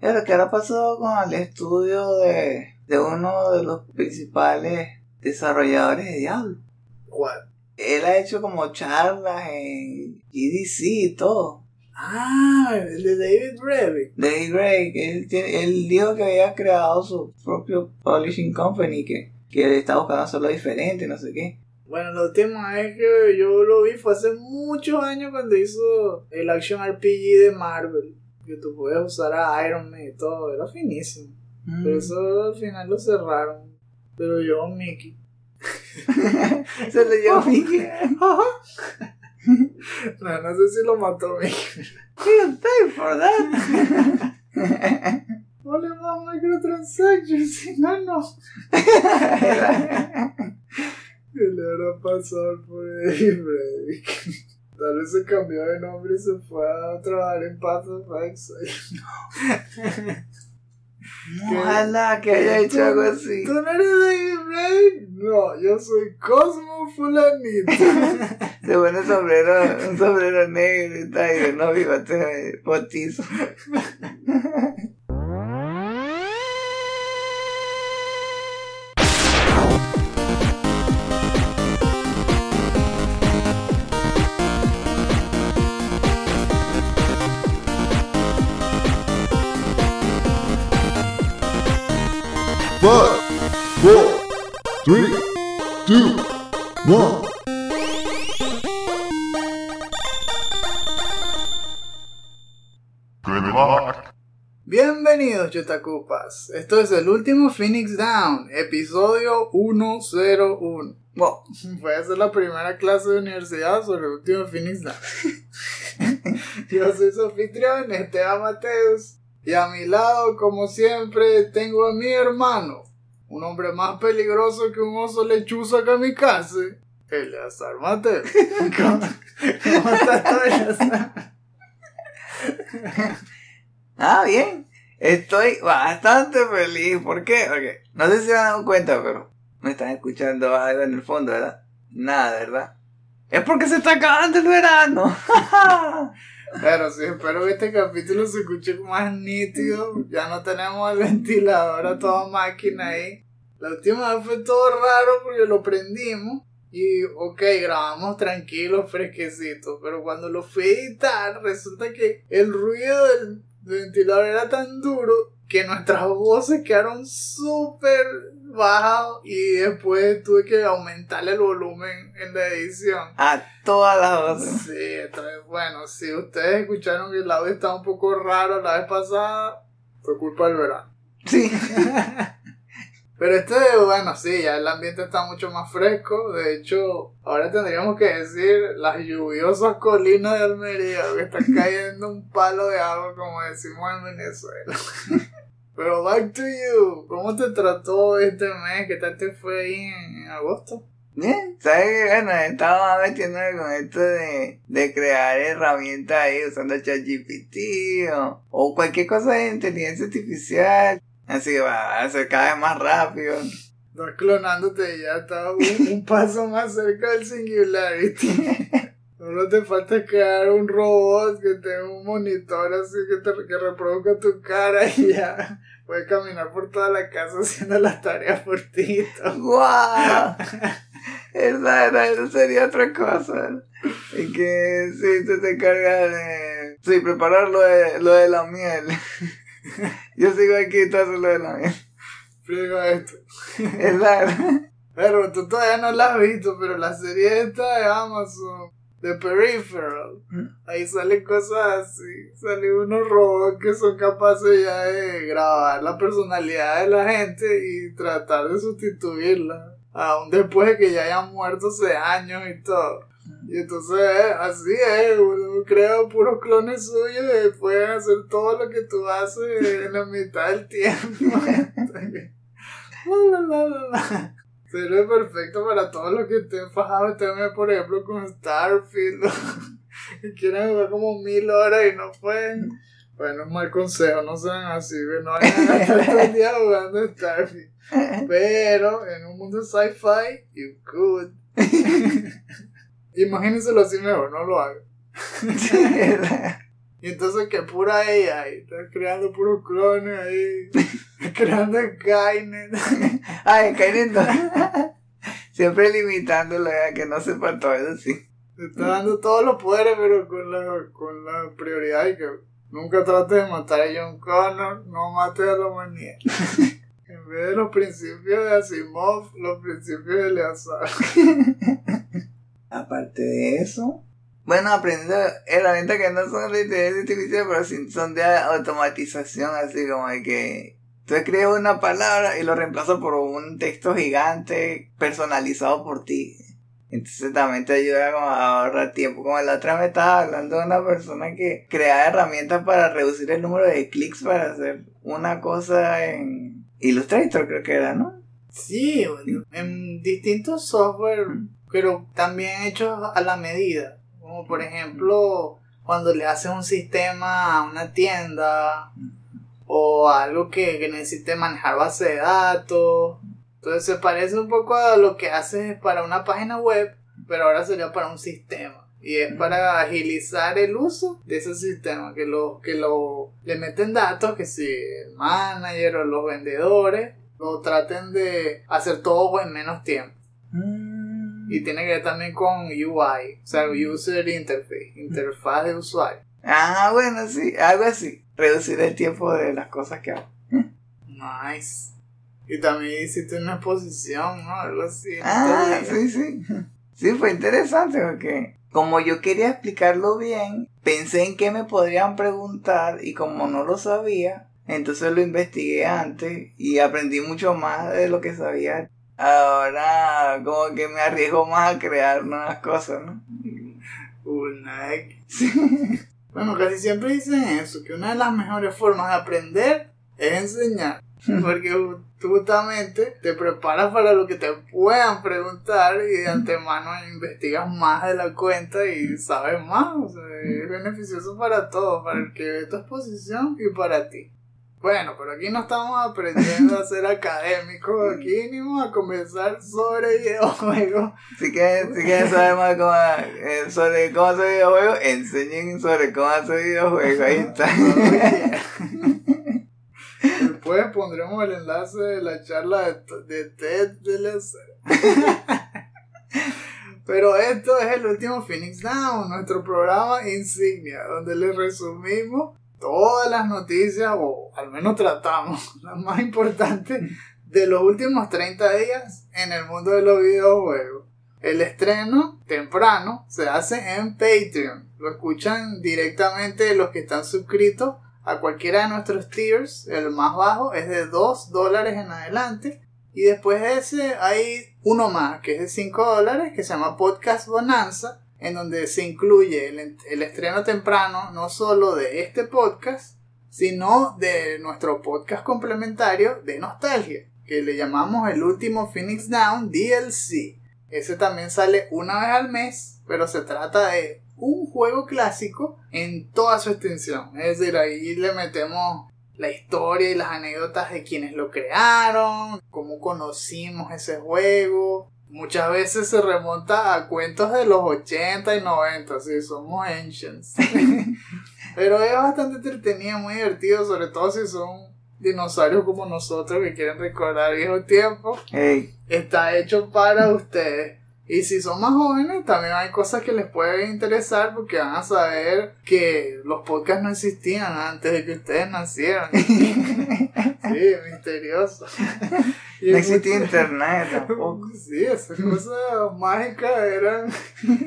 Pero ¿qué ha pasado con el estudio de, de uno de los principales desarrolladores de Diablo? ¿Cuál? Él ha hecho como charlas en GDC y todo. Ah, el de David Brevik. David Gray, que él, él dijo que había creado su propio publishing company, que, que él está buscando hacerlo diferente, no sé qué. Bueno, la última vez que yo lo vi fue hace muchos años cuando hizo el Action RPG de Marvel. Que tú puedes usar a Iron Man y todo. Era finísimo. Mm. Pero eso al final lo cerraron. Pero yo, Mickey. Se le llevó Mickey. No, no sé si lo mató Mickey. You pay for that. Vale más microtransactions. No, no. ¿Qué le habrá pasado por David Brevik? Tal vez se cambió de nombre y se fue a trabajar en Path of Exile. Ojalá que haya hecho algo así. ¿Tú no eres David Brevik? No, yo soy Cosmo Fulanito. Se pone sombrero, un sombrero negro y ahí, unos bigotes potizos. Five, four, three, two, one. Good luck. Bienvenidos, Chutacupas. Esto es el último Phoenix Down, episodio 101. Wow. Voy a hacer la primera clase de universidad sobre el último Phoenix Down. Yo soy su anfitrión, Esteban Mateus. Y a mi lado, como siempre, tengo a mi hermano, un hombre más peligroso que un oso lechuza kamikaze, Eleazar Mateus. ¿Cómo, cómo estás tú? Ah, bien. Estoy bastante feliz. ¿Por qué? Porque no sé si se han dado cuenta, pero me están escuchando algo en el fondo, ¿verdad? Nada, ¿verdad? Es porque se está acabando el verano. Pero sí, espero que este capítulo se escuche más nítido. Ya no tenemos el ventilador a toda máquina ahí. La última vez fue todo raro porque lo prendimos. Y ok, grabamos tranquilos, fresquecitos. Pero cuando lo fui a editar, resulta que el ruido del ventilador era tan duro que nuestras voces quedaron súper bajas. Y después tuve que aumentar el volumen en la edición. A todas las voces. Sí, entonces, bueno, si ustedes escucharon que el audio estaba un poco raro la vez pasada, fue culpa del verano. Sí. Pero este, bueno, sí, ya el ambiente está mucho más fresco. De hecho, ahora tendríamos que decir las lluviosas colinas de Almería, que está cayendo un palo de agua, como decimos en Venezuela. Pero back to you, ¿cómo te trató este mes? ¿Qué tal te fue ahí en, en agosto? Bien, ¿sabes qué? Bueno, estaba metiéndome con esto de, de crear herramientas ahí usando ChatGPT o, o cualquier cosa de inteligencia artificial. Así va a ser cada vez más rápido. Estás clonándote y ya estás un, un paso más cerca del Singularity. Solo te falta crear un robot que tenga un monitor así que, te, que reproduzca tu cara y ya puedes caminar por toda la casa haciendo las tareas por ti. ¡Guau! Esa era, eso sería otra cosa. Y que sí, tú te encargas de. Sí, preparar lo de, lo de la miel. Yo sigo aquí y tú haces lo de la miel. Friego esto. Exacto. Pero tú todavía no la has visto, pero la serie esta de Amazon, The Peripheral, ahí salen cosas así. Salen unos robots que son capaces ya de grabar la personalidad de la gente y tratar de sustituirla. Aún después de que ya hayan muerto hace años y todo. Y entonces, eh, así es, uno crea puros clones suyos y pueden hacer todo lo que tú haces en la mitad del tiempo. La, la, perfecto para todos los que estén fajados también, por ejemplo, con Starfield. y quieren jugar como mil horas y no pueden. Bueno, es mal consejo, no sean así, que no vayan a estar todo el día jugando Starfield. Pero en un mundo sci-fi, you could. Imagínenselo así mejor, no lo hagan. Y entonces que pura AI, está creando puros clones ahí, creando Skynet. Ay, Skynet no. Siempre limitándolo a que no sepa todo eso, sí. Está dando todos los poderes, pero con la, con la prioridad y que nunca trates de matar a John Connor, no mates a la humanidad. en vez de los principios de Asimov, los principios de Eleazar. Aparte de eso, bueno, aprendiendo herramientas que no son de inteligencia artificial, pero sí son de automatización, así como de que tú escribes una palabra y lo reemplazas por un texto gigante personalizado por ti. Entonces también te ayuda como a ahorrar tiempo. Como la otra me estaba hablando de una persona que crea herramientas para reducir el número de clics para hacer una cosa en Illustrator, creo que era, ¿no? Sí, en distintos software, pero también hechos a la medida. Como por ejemplo, cuando le haces un sistema a una tienda o algo que, que necesite manejar base de datos. Entonces se parece un poco a lo que haces para una página web, pero ahora sería para un sistema. Y es para agilizar el uso de ese sistema, que lo, que lo le meten datos, que si el manager o los vendedores lo traten de hacer todo en menos tiempo. Y tiene que ver también con UI, o sea, User Interface, interfaz de usuario. Ah, bueno, sí, algo así. Reducir el tiempo de las cosas que hago. Nice. Y también hiciste una exposición, ¿no? Algo así. Ah, sí, sí. Sí, fue interesante porque como yo quería explicarlo bien, pensé en qué me podrían preguntar y como no lo sabía, entonces lo investigué antes y aprendí mucho más de lo que sabía. Ahora como que me arriesgo más a crear nuevas cosas, ¿no? Una Bueno, casi siempre dicen eso, que una de las mejores formas de aprender es enseñar. Porque ju- justamente te preparas para lo que te puedan preguntar y de antemano investigas más de la cuenta y sabes más. O sea, es beneficioso para todos, para el que ve tu exposición y para ti. Bueno, pero aquí no estamos aprendiendo a ser académicos, aquí venimos a conversar sobre videojuegos. Si quieren, si quieren saber más cómo, eh, sobre cómo hacer videojuegos, enseñen sobre cómo hacer videojuegos. Ahí está. Después pondremos el enlace de la charla de, de TED de las... Pero esto es el último Phoenix Down, nuestro programa insignia, donde les resumimos todas las noticias, o al menos tratamos las más importantes, de los últimos 30 días en el mundo de los videojuegos. El estreno temprano se hace en Patreon. Lo escuchan directamente los que están suscritos a cualquiera de nuestros tiers. El más bajo es de 2 dólares en adelante. Y después de ese hay uno más, que es de 5 dólares, que se llama Podcast Bonanza, en donde se incluye el, estreno temprano no solo de este podcast, sino de nuestro podcast complementario de nostalgia, que le llamamos el último Phoenix Down DLC. Ese también sale una vez al mes, pero se trata de un juego clásico en toda su extensión. Es decir, ahí le metemos la historia y las anécdotas de quienes lo crearon, cómo conocimos ese juego. Muchas veces se remonta a cuentos de los 80 y 90, si somos ancients. Pero es bastante entretenido, muy divertido, sobre todo si son dinosaurios como nosotros que quieren recordar viejos tiempos. Está hecho para ustedes. Y si son más jóvenes, también hay cosas que les pueden interesar porque van a saber que los podcasts no existían antes de que ustedes nacieran. sí, misterioso. Y no existía mucho- internet tampoco. Sí, esas cosas mágicas eran,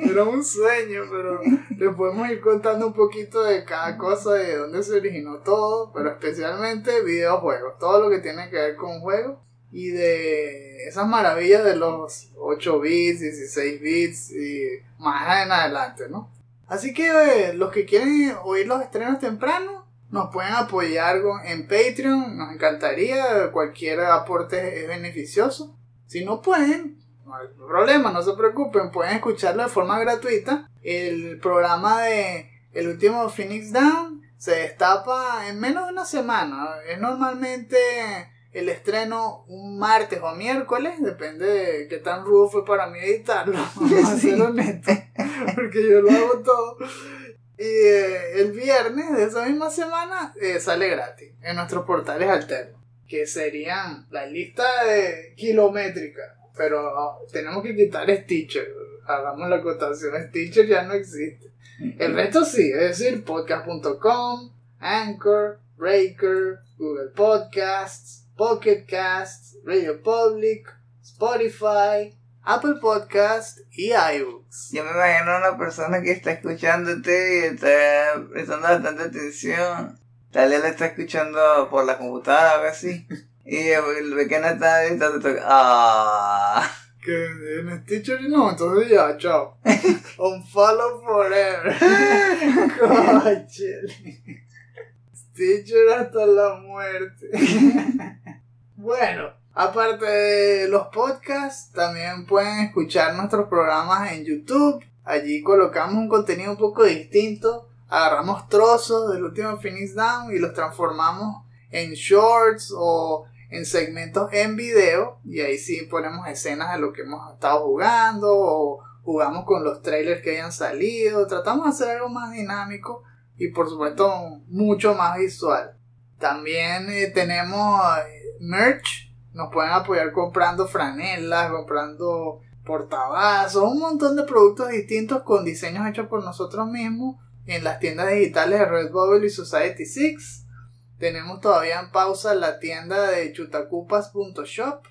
eran un sueño, pero les podemos ir contando un poquito de cada cosa, de dónde se originó todo, pero especialmente videojuegos, todo lo que tiene que ver con juegos y de esas maravillas de los 8 bits, 16 bits y más en adelante, ¿no? Así que eh, los que quieren oír los estrenos tempranos nos pueden apoyar en Patreon, nos encantaría, cualquier aporte es beneficioso. Si no pueden, no hay problema, no se preocupen, pueden escucharlo de forma gratuita. El programa de El último Phoenix Down se destapa en menos de una semana. Es normalmente el estreno un martes o miércoles, depende de qué tan rudo fue para mí editarlo, vamos a ser Sí. honestos, porque yo lo hago todo. Y eh, el viernes de esa misma semana eh, sale gratis en nuestros portales alternos, que serían la lista de kilométrica. Pero ah, tenemos que quitar Stitcher. Hagamos la acotación. Stitcher ya no existe. El resto sí, es decir, podcast.com, Anchor, Breaker, Google Podcasts, Pocket Casts, Radio Public, Spotify, Apple Podcasts y iBooks. Yo me imagino a una persona que está escuchándote y está prestando bastante atención. Tal vez la está escuchando por la computadora o algo así. Y el pequeño está ahí, está toca. ¡Ah! Que en Stitcher no, entonces ya, chao. Unfollow forever. Coche. Stitcher hasta la muerte. bueno, aparte de los podcasts, también pueden escuchar nuestros programas en YouTube. Allí colocamos un contenido un poco distinto. Agarramos trozos del último Finish Down y los transformamos en shorts o en segmentos en video. Y ahí sí ponemos escenas de lo que hemos estado jugando o jugamos con los trailers que hayan salido. Tratamos de hacer algo más dinámico y por supuesto mucho más visual. También eh, tenemos eh, merch, nos pueden apoyar comprando franelas, comprando portavasos, un montón de productos distintos con diseños hechos por nosotros mismos en las tiendas digitales de Redbubble y Society 6. Tenemos todavía en pausa la tienda de chutacupas.shop.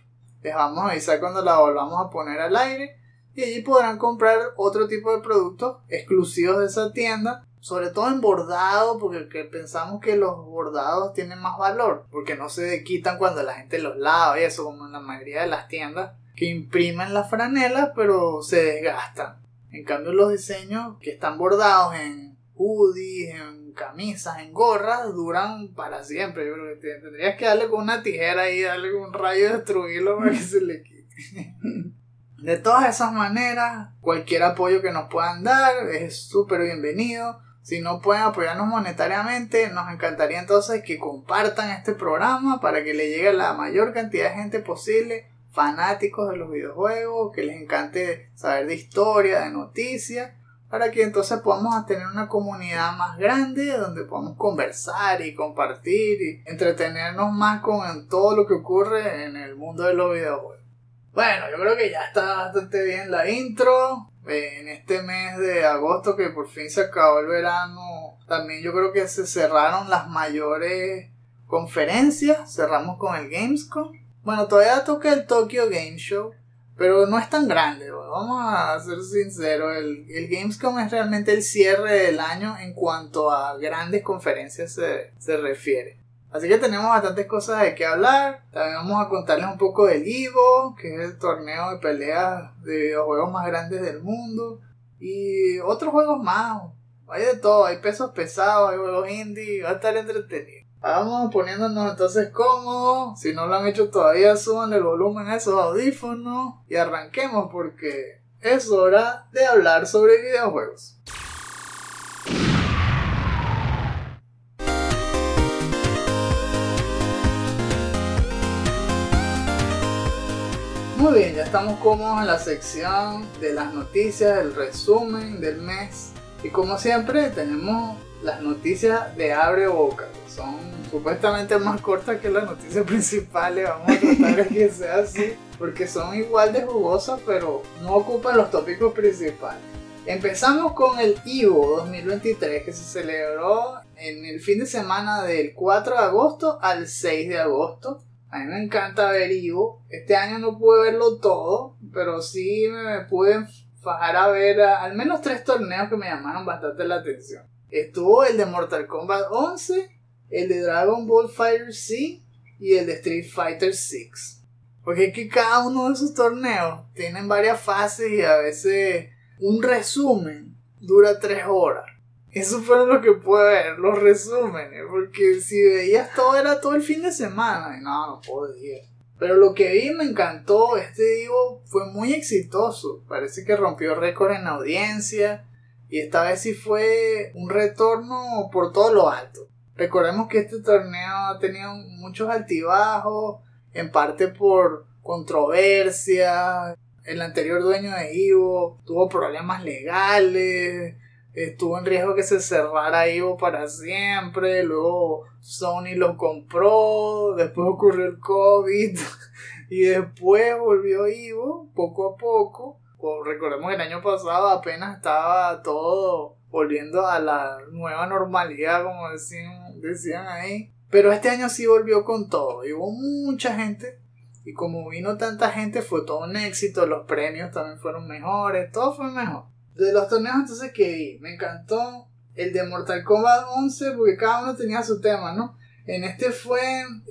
Les vamos a avisar cuando la volvamos a poner al aire. Y allí podrán comprar otro tipo de productos exclusivos de esa tienda sobre todo en bordado, porque pensamos que los bordados tienen más valor, porque no se quitan cuando la gente los lava y eso, como en la mayoría de las tiendas, que imprimen las franelas, pero se desgastan. En cambio, los diseños que están bordados en hoodies, en camisas, en gorras, duran para siempre. Yo creo que tendrías que darle con una tijera y darle con un rayo y destruirlo para que se le quite. De todas esas maneras, cualquier apoyo que nos puedan dar es súper bienvenido. Si no pueden apoyarnos monetariamente, nos encantaría entonces que compartan este programa para que le llegue a la mayor cantidad de gente posible, fanáticos de los videojuegos, que les encante saber de historia, de noticias, para que entonces podamos tener una comunidad más grande donde podamos conversar y compartir y entretenernos más con todo lo que ocurre en el mundo de los videojuegos. Bueno, yo creo que ya está bastante bien la intro en este mes de agosto que por fin se acabó el verano, también yo creo que se cerraron las mayores conferencias, cerramos con el Gamescom. Bueno, todavía toca el Tokyo Game Show, pero no es tan grande, vamos a ser sinceros, el, el, Gamescom es realmente el cierre del año en cuanto a grandes conferencias se, se refiere. Así que tenemos bastantes cosas de qué hablar. También vamos a contarles un poco del Evo, que es el torneo de peleas de videojuegos más grandes del mundo. Y otros juegos más. Hay de todo, hay pesos pesados, hay juegos indie, va a estar entretenido. Vamos poniéndonos entonces cómodos. Si no lo han hecho todavía, suban el volumen a esos audífonos y arranquemos porque es hora de hablar sobre videojuegos. Muy bien, ya estamos cómodos en la sección de las noticias, el resumen del mes. Y como siempre, tenemos las noticias de abre boca, que son supuestamente más cortas que las noticias principales. Vamos a tratar de que sea así, porque son igual de jugosas, pero no ocupan los tópicos principales. Empezamos con el Ivo 2023, que se celebró en el fin de semana del 4 de agosto al 6 de agosto a mí me encanta ver Ivo. Este año no pude verlo todo, pero sí me pude fajar a ver al menos tres torneos que me llamaron bastante la atención. Estuvo el de Mortal Kombat 11, el de Dragon Ball Fighter C y el de Street Fighter 6. Porque es que cada uno de esos torneos tienen varias fases y a veces un resumen dura tres horas. Eso fue lo que pude ver, los resúmenes, porque si veías todo era todo el fin de semana, y no, no podía. Pero lo que vi me encantó, este Divo fue muy exitoso, parece que rompió récord en audiencia, y esta vez sí fue un retorno por todo lo alto. Recordemos que este torneo ha tenido muchos altibajos, en parte por controversia, el anterior dueño de Ivo tuvo problemas legales, estuvo en riesgo que se cerrara Ivo para siempre, luego Sony lo compró, después ocurrió el COVID y después volvió Ivo poco a poco. Recordemos que el año pasado apenas estaba todo volviendo a la nueva normalidad, como decían, decían ahí. Pero este año sí volvió con todo. Y hubo mucha gente. Y como vino tanta gente, fue todo un éxito. Los premios también fueron mejores. Todo fue mejor. De los torneos entonces que vi, me encantó el de Mortal Kombat 11 porque cada uno tenía su tema, ¿no? En este fue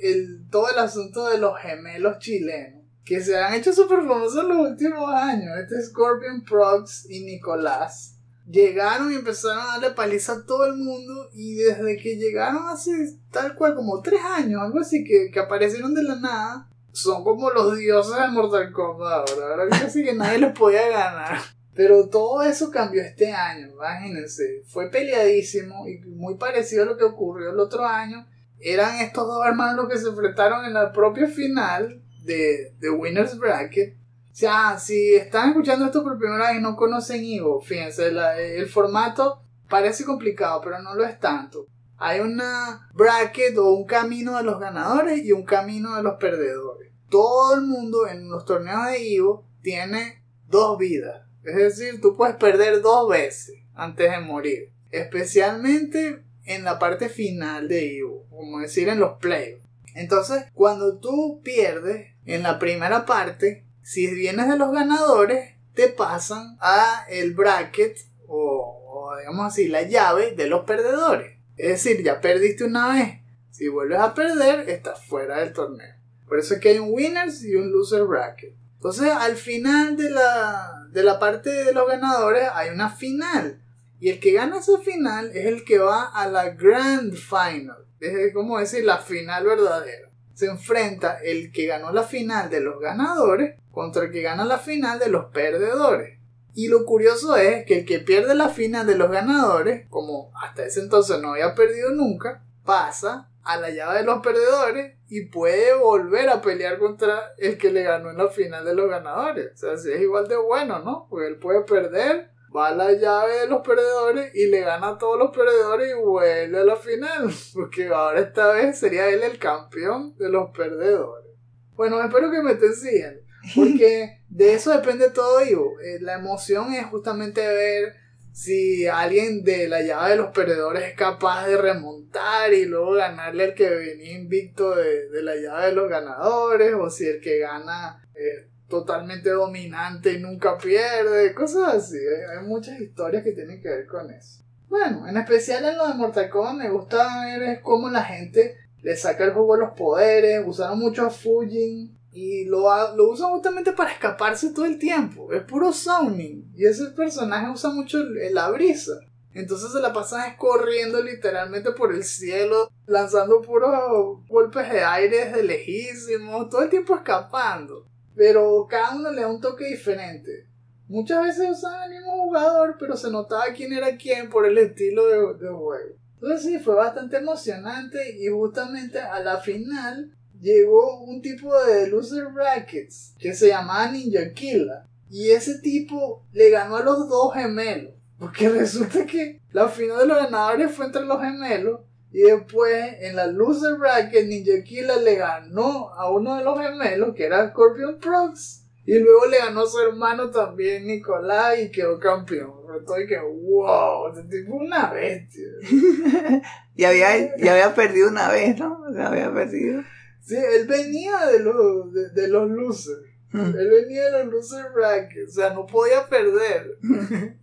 el, todo el asunto de los gemelos chilenos, que se han hecho súper famosos en los últimos años. Este Scorpion Prox y Nicolás. Llegaron y empezaron a darle paliza a todo el mundo y desde que llegaron hace tal cual como tres años, algo así, que, que aparecieron de la nada, son como los dioses de Mortal Kombat ahora. Ahora casi que nadie les podía ganar. Pero todo eso cambió este año, imagínense. Fue peleadísimo y muy parecido a lo que ocurrió el otro año. Eran estos dos hermanos los que se enfrentaron en la propia final de, de Winners Bracket. O sea, si están escuchando esto por primera vez y no conocen Ivo, fíjense, el formato parece complicado, pero no lo es tanto. Hay una bracket o un camino de los ganadores y un camino de los perdedores. Todo el mundo en los torneos de Ivo tiene dos vidas es decir, tú puedes perder dos veces antes de morir. Especialmente en la parte final de Evo, como decir en los playoffs. Entonces, cuando tú pierdes en la primera parte, si vienes de los ganadores, te pasan a el bracket o, o digamos así, la llave de los perdedores. Es decir, ya perdiste una vez. Si vuelves a perder, estás fuera del torneo. Por eso es que hay un winners y un loser bracket. Entonces, al final de la, de la parte de los ganadores hay una final. Y el que gana esa final es el que va a la Grand Final. Es como decir, la final verdadera. Se enfrenta el que ganó la final de los ganadores contra el que gana la final de los perdedores. Y lo curioso es que el que pierde la final de los ganadores, como hasta ese entonces no había perdido nunca, pasa a la llave de los perdedores y puede volver a pelear contra el que le ganó en la final de los ganadores. O sea, si es igual de bueno, ¿no? Porque él puede perder, va a la llave de los perdedores y le gana a todos los perdedores y vuelve a la final. Porque ahora esta vez sería él el campeón de los perdedores. Bueno, espero que me estén siguiendo. Porque de eso depende todo, Ivo. Eh, la emoción es justamente ver si alguien de la llave de los perdedores es capaz de remontar y luego ganarle al que venía invicto de, la llave de los ganadores, o si el que gana es totalmente dominante y nunca pierde, cosas así. Hay, muchas historias que tienen que ver con eso. Bueno, en especial en lo de Mortal Kombat me gusta ver cómo la gente le saca el juego a los poderes, usaron mucho a Fujin, y lo, lo usa justamente para escaparse todo el tiempo. Es puro sounding. Y ese personaje usa mucho la brisa. Entonces se la pasan corriendo literalmente por el cielo, lanzando puros golpes de aire desde lejísimos, todo el tiempo escapando. Pero cada uno le da un toque diferente. Muchas veces usaban el mismo jugador, pero se notaba quién era quién por el estilo de, de juego. Entonces sí, fue bastante emocionante y justamente a la final llegó un tipo de loser brackets que se llamaba Ninja Killa. Y ese tipo le ganó a los dos gemelos. Porque resulta que la final de los ganadores fue entre los gemelos. Y después en la loser bracket Ninja Killa le ganó a uno de los gemelos que era Scorpion Prox. Y luego le ganó a su hermano también Nicolás y quedó campeón. Estoy que, wow, este tipo una bestia. y, había, y había perdido una vez, ¿no? O sea, había perdido. Sí, él venía de los, de, los losers. Hmm. Él venía de los loser brackets. O sea, no podía perder.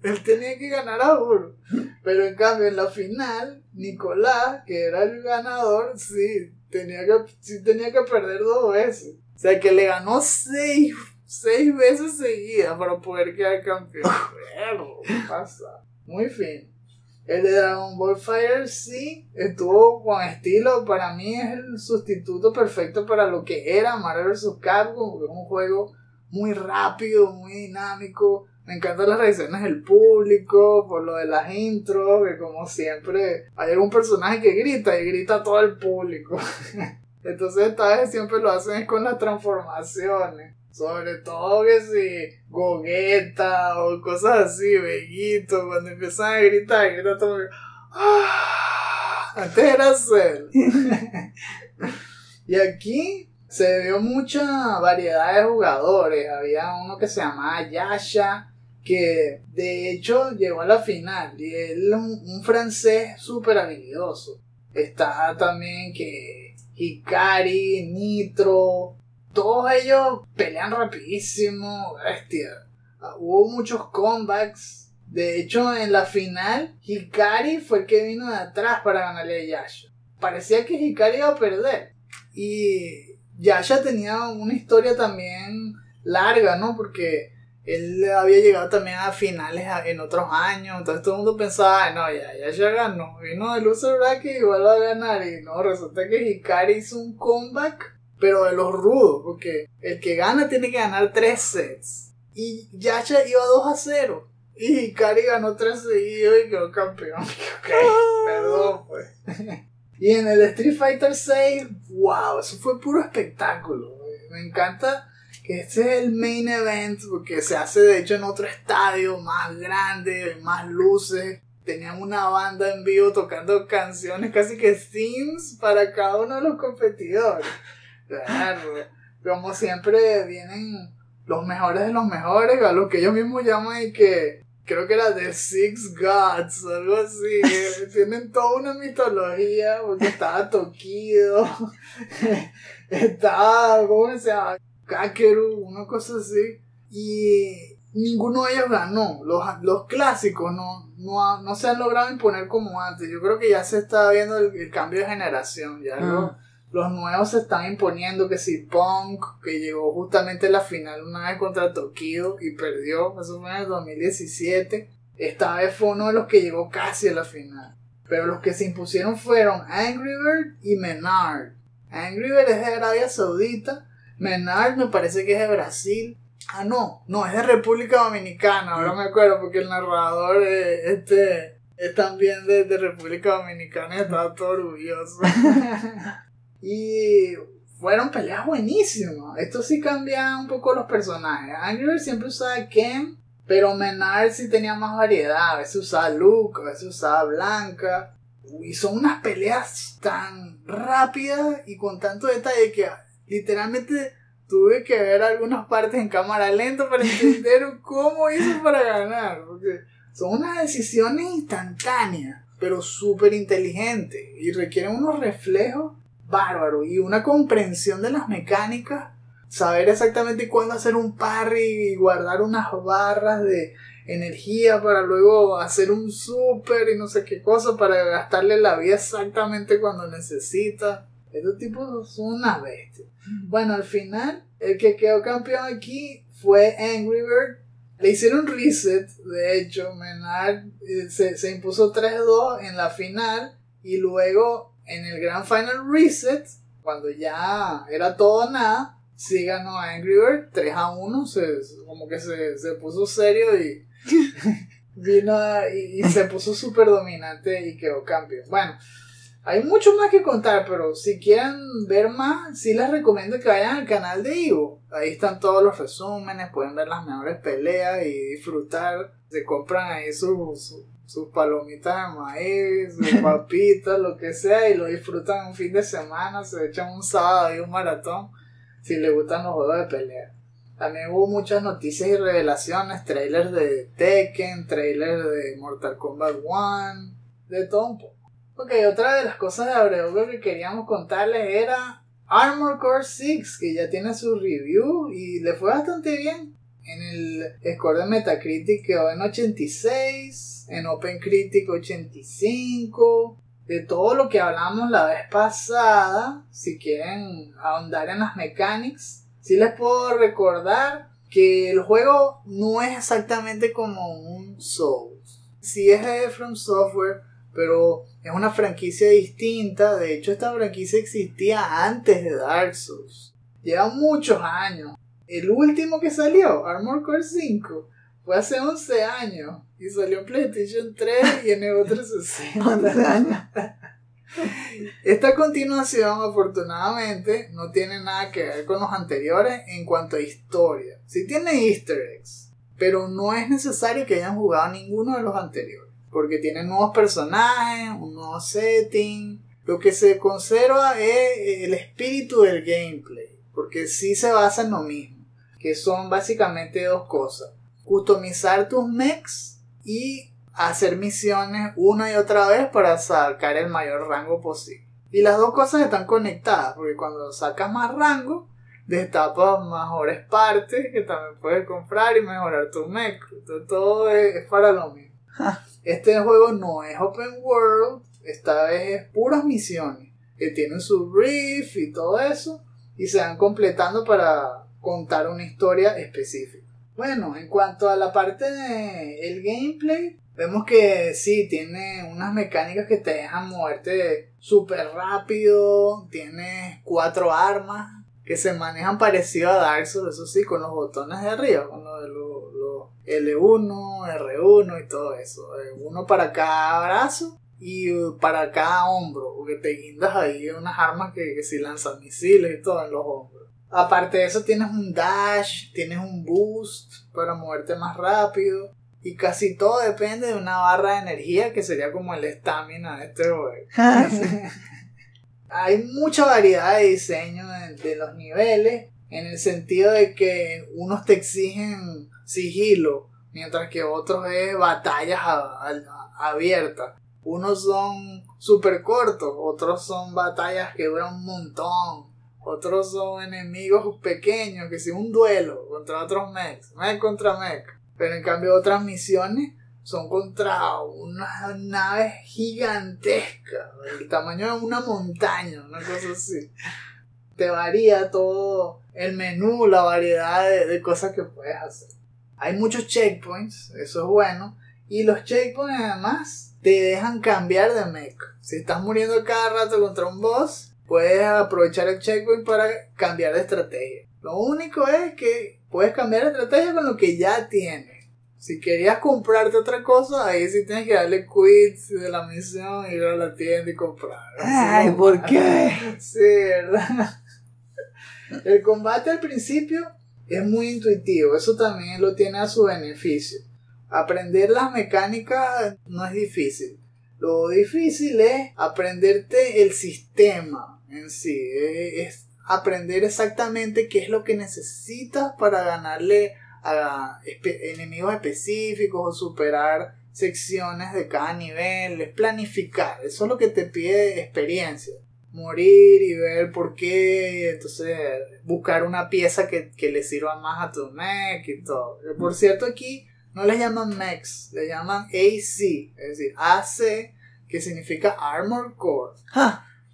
él tenía que ganar a uno. Pero en cambio, en la final, Nicolás, que era el ganador, sí tenía que, sí tenía que perder dos veces. O sea, que le ganó seis, seis veces seguidas para poder quedar campeón. Pero, pasa? Muy fin. El de Dragon Ball Fighter sí estuvo con estilo. Para mí es el sustituto perfecto para lo que era Marvel vs. Capcom. es un juego muy rápido, muy dinámico. Me encantan las reacciones del público, por lo de las intros, que como siempre hay algún personaje que grita y grita a todo el público. Entonces esta vez siempre lo hacen es con las transformaciones. Sobre todo que si Gogeta o cosas así, Veguito, cuando empiezan a gritar, grita todo. ¡Ah! Antes era Cell. y aquí se vio mucha variedad de jugadores. Había uno que se llamaba Yasha, que de hecho llegó a la final. Y él es un, un francés súper habilidoso. Está también que Hikari, Nitro, todos ellos pelean rapidísimo, bestia. Ah, Hubo muchos comebacks. De hecho, en la final, Hikari fue el que vino de atrás para ganarle a Yasha. Parecía que Hikari iba a perder. Y Yasha tenía una historia también larga, ¿no? Porque él había llegado también a finales en otros años. Entonces todo el mundo pensaba, "Ay, no, ya, Yasha ganó. Vino de y igual va a ganar. Y no, resulta que Hikari hizo un comeback pero de los rudos, porque el que gana tiene que ganar tres sets. Y Yasha iba 2 a 0. Y Hikari ganó 3 seguidos y quedó campeón. Ok, perdón, pues. y en el Street Fighter 6, wow, eso fue puro espectáculo. Me encanta que este es el main event, porque se hace de hecho en otro estadio más grande, más luces. Tenían una banda en vivo tocando canciones, casi que themes para cada uno de los competidores. Claro, como siempre vienen los mejores de los mejores, a los que ellos mismos llaman y que creo que era The Six Gods o algo así. que Tienen toda una mitología porque estaba Tokido, estaba, ¿cómo se llama? Kakeru, una cosa así. Y ninguno de ellos ganó. Los, los clásicos no, no, ha- no se han logrado imponer como antes. Yo creo que ya se está viendo el, el cambio de generación. Ya los, los nuevos se están imponiendo. Que si Punk, que llegó justamente a la final una vez contra Tokido y perdió. Eso fue en el 2017. Esta vez fue uno de los que llegó casi a la final. Pero los que se impusieron fueron Angry Bird y Menard. Angry Bird es de Arabia Saudita. Menard me parece que es de Brasil. Ah, no, no, es de República Dominicana, ahora me acuerdo porque el narrador eh, este, es también de, de República Dominicana y estaba todo orgulloso. y fueron peleas buenísimas. Esto sí cambia un poco los personajes. Angry Bird siempre usaba Ken, pero Menard sí tenía más variedad. A veces usaba Luke, a veces usaba Blanca. Y son unas peleas tan rápidas y con tanto detalle que literalmente tuve que ver algunas partes en cámara lenta para entender cómo hizo para ganar. Porque son unas decisiones instantáneas, pero súper inteligentes y requieren unos reflejos bárbaros y una comprensión de las mecánicas. Saber exactamente cuándo hacer un parry y guardar unas barras de energía para luego hacer un super y no sé qué cosa para gastarle la vida exactamente cuando necesita. Estos tipos son una bestia. Bueno, al final, el que quedó campeón aquí fue Angry Bird. Le hicieron reset, de hecho, Menard eh, se, se impuso 3-2 en la final y luego en el Grand Final Reset, cuando ya era todo nada, sí ganó Angry Bird 3-1, se, como que se, se puso serio y vino a- y, y se puso súper dominante y quedó campeón. Bueno, hay mucho más que contar, pero si quieren ver más, sí les recomiendo que vayan al canal de Ivo. Ahí están todos los resúmenes, pueden ver las mejores peleas y disfrutar. Se compran ahí sus, sus, sus palomitas de maíz, sus papitas, lo que sea, y lo disfrutan un fin de semana, se echan un sábado y un maratón, si les gustan los juegos de pelea. También hubo muchas noticias y revelaciones, trailers de Tekken, trailers de Mortal Kombat 1, de todo un poco. Ok, otra de las cosas de Abreu que queríamos contarles era Armor Core 6, que ya tiene su review y le fue bastante bien. En el score de Metacritic quedó en 86, en OpenCritic 85. De todo lo que hablamos la vez pasada, si quieren ahondar en las mechanics, sí les puedo recordar que el juego no es exactamente como un Souls. Sí es de From Software, pero es una franquicia distinta. De hecho, esta franquicia existía antes de Dark Souls. Lleva muchos años. El último que salió, Armor Core 5, fue hace 11 años. Y salió en PlayStation 3 y en 360. 11 años. Esta continuación, afortunadamente, no tiene nada que ver con los anteriores en cuanto a historia. Sí tiene easter eggs, pero no es necesario que hayan jugado ninguno de los anteriores, porque tiene nuevos personajes, un nuevo setting. Lo que se conserva es el espíritu del gameplay, porque sí se basa en lo mismo, que son básicamente dos cosas. Customizar tus mechs y hacer misiones una y otra vez para sacar el mayor rango posible. Y las dos cosas están conectadas, porque cuando sacas más rango, destapas mejores partes que también puedes comprar y mejorar tu mech. Entonces, todo es, para lo mismo. Este juego no es open world, esta vez es puras misiones, que tienen su brief y todo eso, y se van completando para contar una historia específica. Bueno, en cuanto a la parte del gameplay, Vemos que sí, tiene unas mecánicas que te dejan moverte súper rápido. Tiene cuatro armas que se manejan parecido a Dark Souls, eso sí, con los botones de arriba, con los, L1, R1 y todo eso. Eh, uno para cada brazo y para cada hombro, porque te guindas ahí unas armas que, que si lanzan misiles y todo en los hombros. Aparte de eso tienes un dash, tienes un boost para moverte más rápido. Y casi todo depende de una barra de energía que sería como el estamina de este juego. Ah, Hay mucha variedad de diseño de, los niveles en el sentido de que unos te exigen sigilo, mientras que otros es batallas abiertas. Unos son súper cortos, otros son batallas que duran un montón, otros son enemigos pequeños, que si un duelo contra otros mechs, mech contra mech. Pero en cambio otras misiones son contra unas naves gigantescas, del tamaño de una montaña, una cosa así. Te varía todo el menú, la variedad de, cosas que puedes hacer. Hay muchos checkpoints, eso es bueno. Y los checkpoints además te dejan cambiar de mech. Si estás muriendo cada rato contra un boss, puedes aprovechar el checkpoint para cambiar de estrategia. Lo único es que puedes cambiar de estrategia con lo que ya tienes. Si querías comprarte otra cosa, ahí sí tienes que darle quit de la misión, ir a la tienda y comprar. Ay, ¿por qué? Sí, ¿verdad? El combate al principio es muy intuitivo, eso también lo tiene a su beneficio. Aprender las mecánicas no es difícil. Lo difícil es aprenderte el sistema en sí. Es aprender exactamente qué es lo que necesitas para ganarle a enemigos específicos o superar secciones de cada nivel, es planificar, eso es lo que te pide experiencia. Morir y ver por qué, entonces buscar una pieza que, le sirva más a tu mech y todo. Por cierto, aquí no le llaman mechs, le llaman AC, es decir, AC, que significa Armor Core.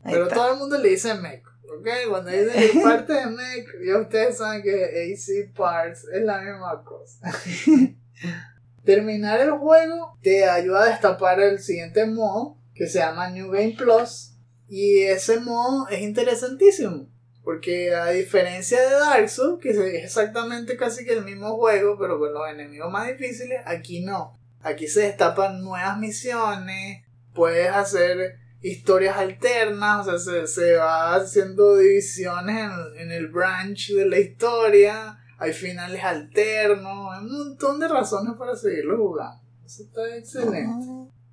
Pero todo el mundo le dice mech. Ok, cuando dicen parte de mech, ya ustedes saben que AC Parts es la misma cosa. Terminar el juego te ayuda a destapar el siguiente modo que se llama New Game Plus. Y ese modo es interesantísimo. Porque a diferencia de Dark Souls, que es exactamente casi que el mismo juego, pero con los enemigos más difíciles, aquí no. Aquí se destapan nuevas misiones, puedes hacer historias alternas, o sea, se, va haciendo divisiones en, el branch de la historia, hay finales alternos, hay un montón de razones para seguirlo jugando. Eso está excelente.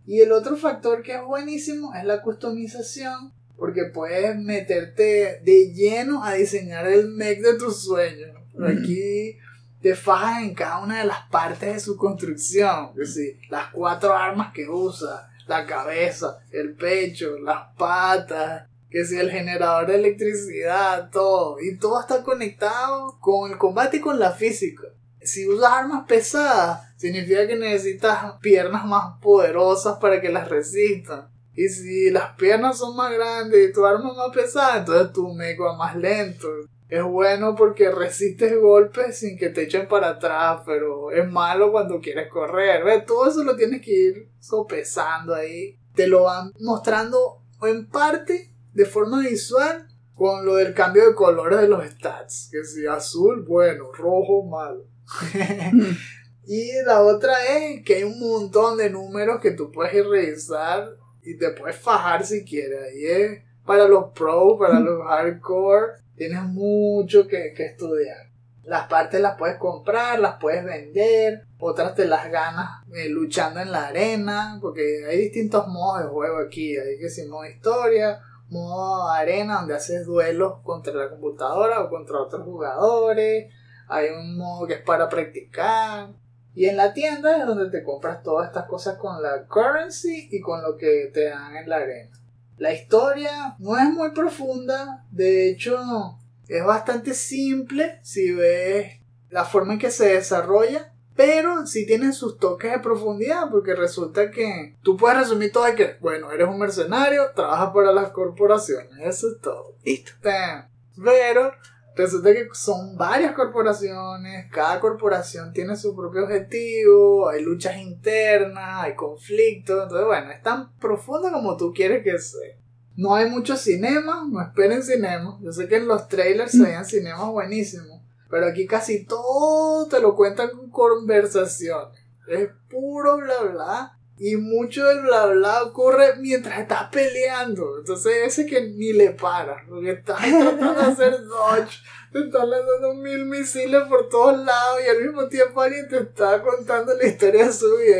Y el otro factor que es buenísimo es la customización, porque puedes meterte de lleno a diseñar el mech de tus sueños. Aquí te fajas en cada una de las partes de su construcción, es decir, las cuatro armas que usa, la cabeza, el pecho, las patas, que si el generador de electricidad, todo. Y todo está conectado con el combate y con la física. Si usas armas pesadas, significa que necesitas piernas más poderosas para que las resistan. Y si las piernas son más grandes y tu arma más pesada, entonces tu meco va más lento. Es bueno porque resistes golpes sin que te echen para atrás, pero es malo cuando quieres correr. ¿Ves? Todo eso lo tienes que ir sopesando ahí. Te lo van mostrando en parte de forma visual con lo del cambio de colores de los stats. Que si azul, bueno, rojo, malo. y la otra es que hay un montón de números que tú puedes ir revisar y te puedes fajar si quieres. Ahí es para los pros, para los hardcore, tienes mucho que, estudiar. Las partes las puedes comprar, las puedes vender, otras te las ganas eh, luchando en la arena, porque hay distintos modos de juego aquí. Hay que decir modo historia, modo arena, donde haces duelos contra la computadora o contra otros jugadores. Hay un modo que es para practicar. Y en la tienda es donde te compras todas estas cosas con la currency y con lo que te dan en la arena. La historia no es muy profunda, de hecho es bastante simple si ves la forma en que se desarrolla, pero sí tiene sus toques de profundidad porque resulta que tú puedes resumir todo de que, bueno, eres un mercenario, trabajas para las corporaciones, eso es todo. Listo. Pero Resulta que son varias corporaciones, cada corporación tiene su propio objetivo, hay luchas internas, hay conflictos, entonces bueno, es tan profundo como tú quieres que sea. No hay muchos cinemas, no esperen cinemas, yo sé que en los trailers se veían cinemas buenísimos, pero aquí casi todo te lo cuentan con conversaciones, es puro bla bla, y mucho del bla bla ocurre mientras estás peleando. Entonces ese que ni le para. Porque estás tratando de hacer dodge. Te están lanzando mil misiles por todos lados. Y al mismo tiempo alguien te está contando la historia de su vida.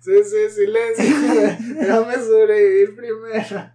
sí, sí, silencio. Déjame sobrevivir primero.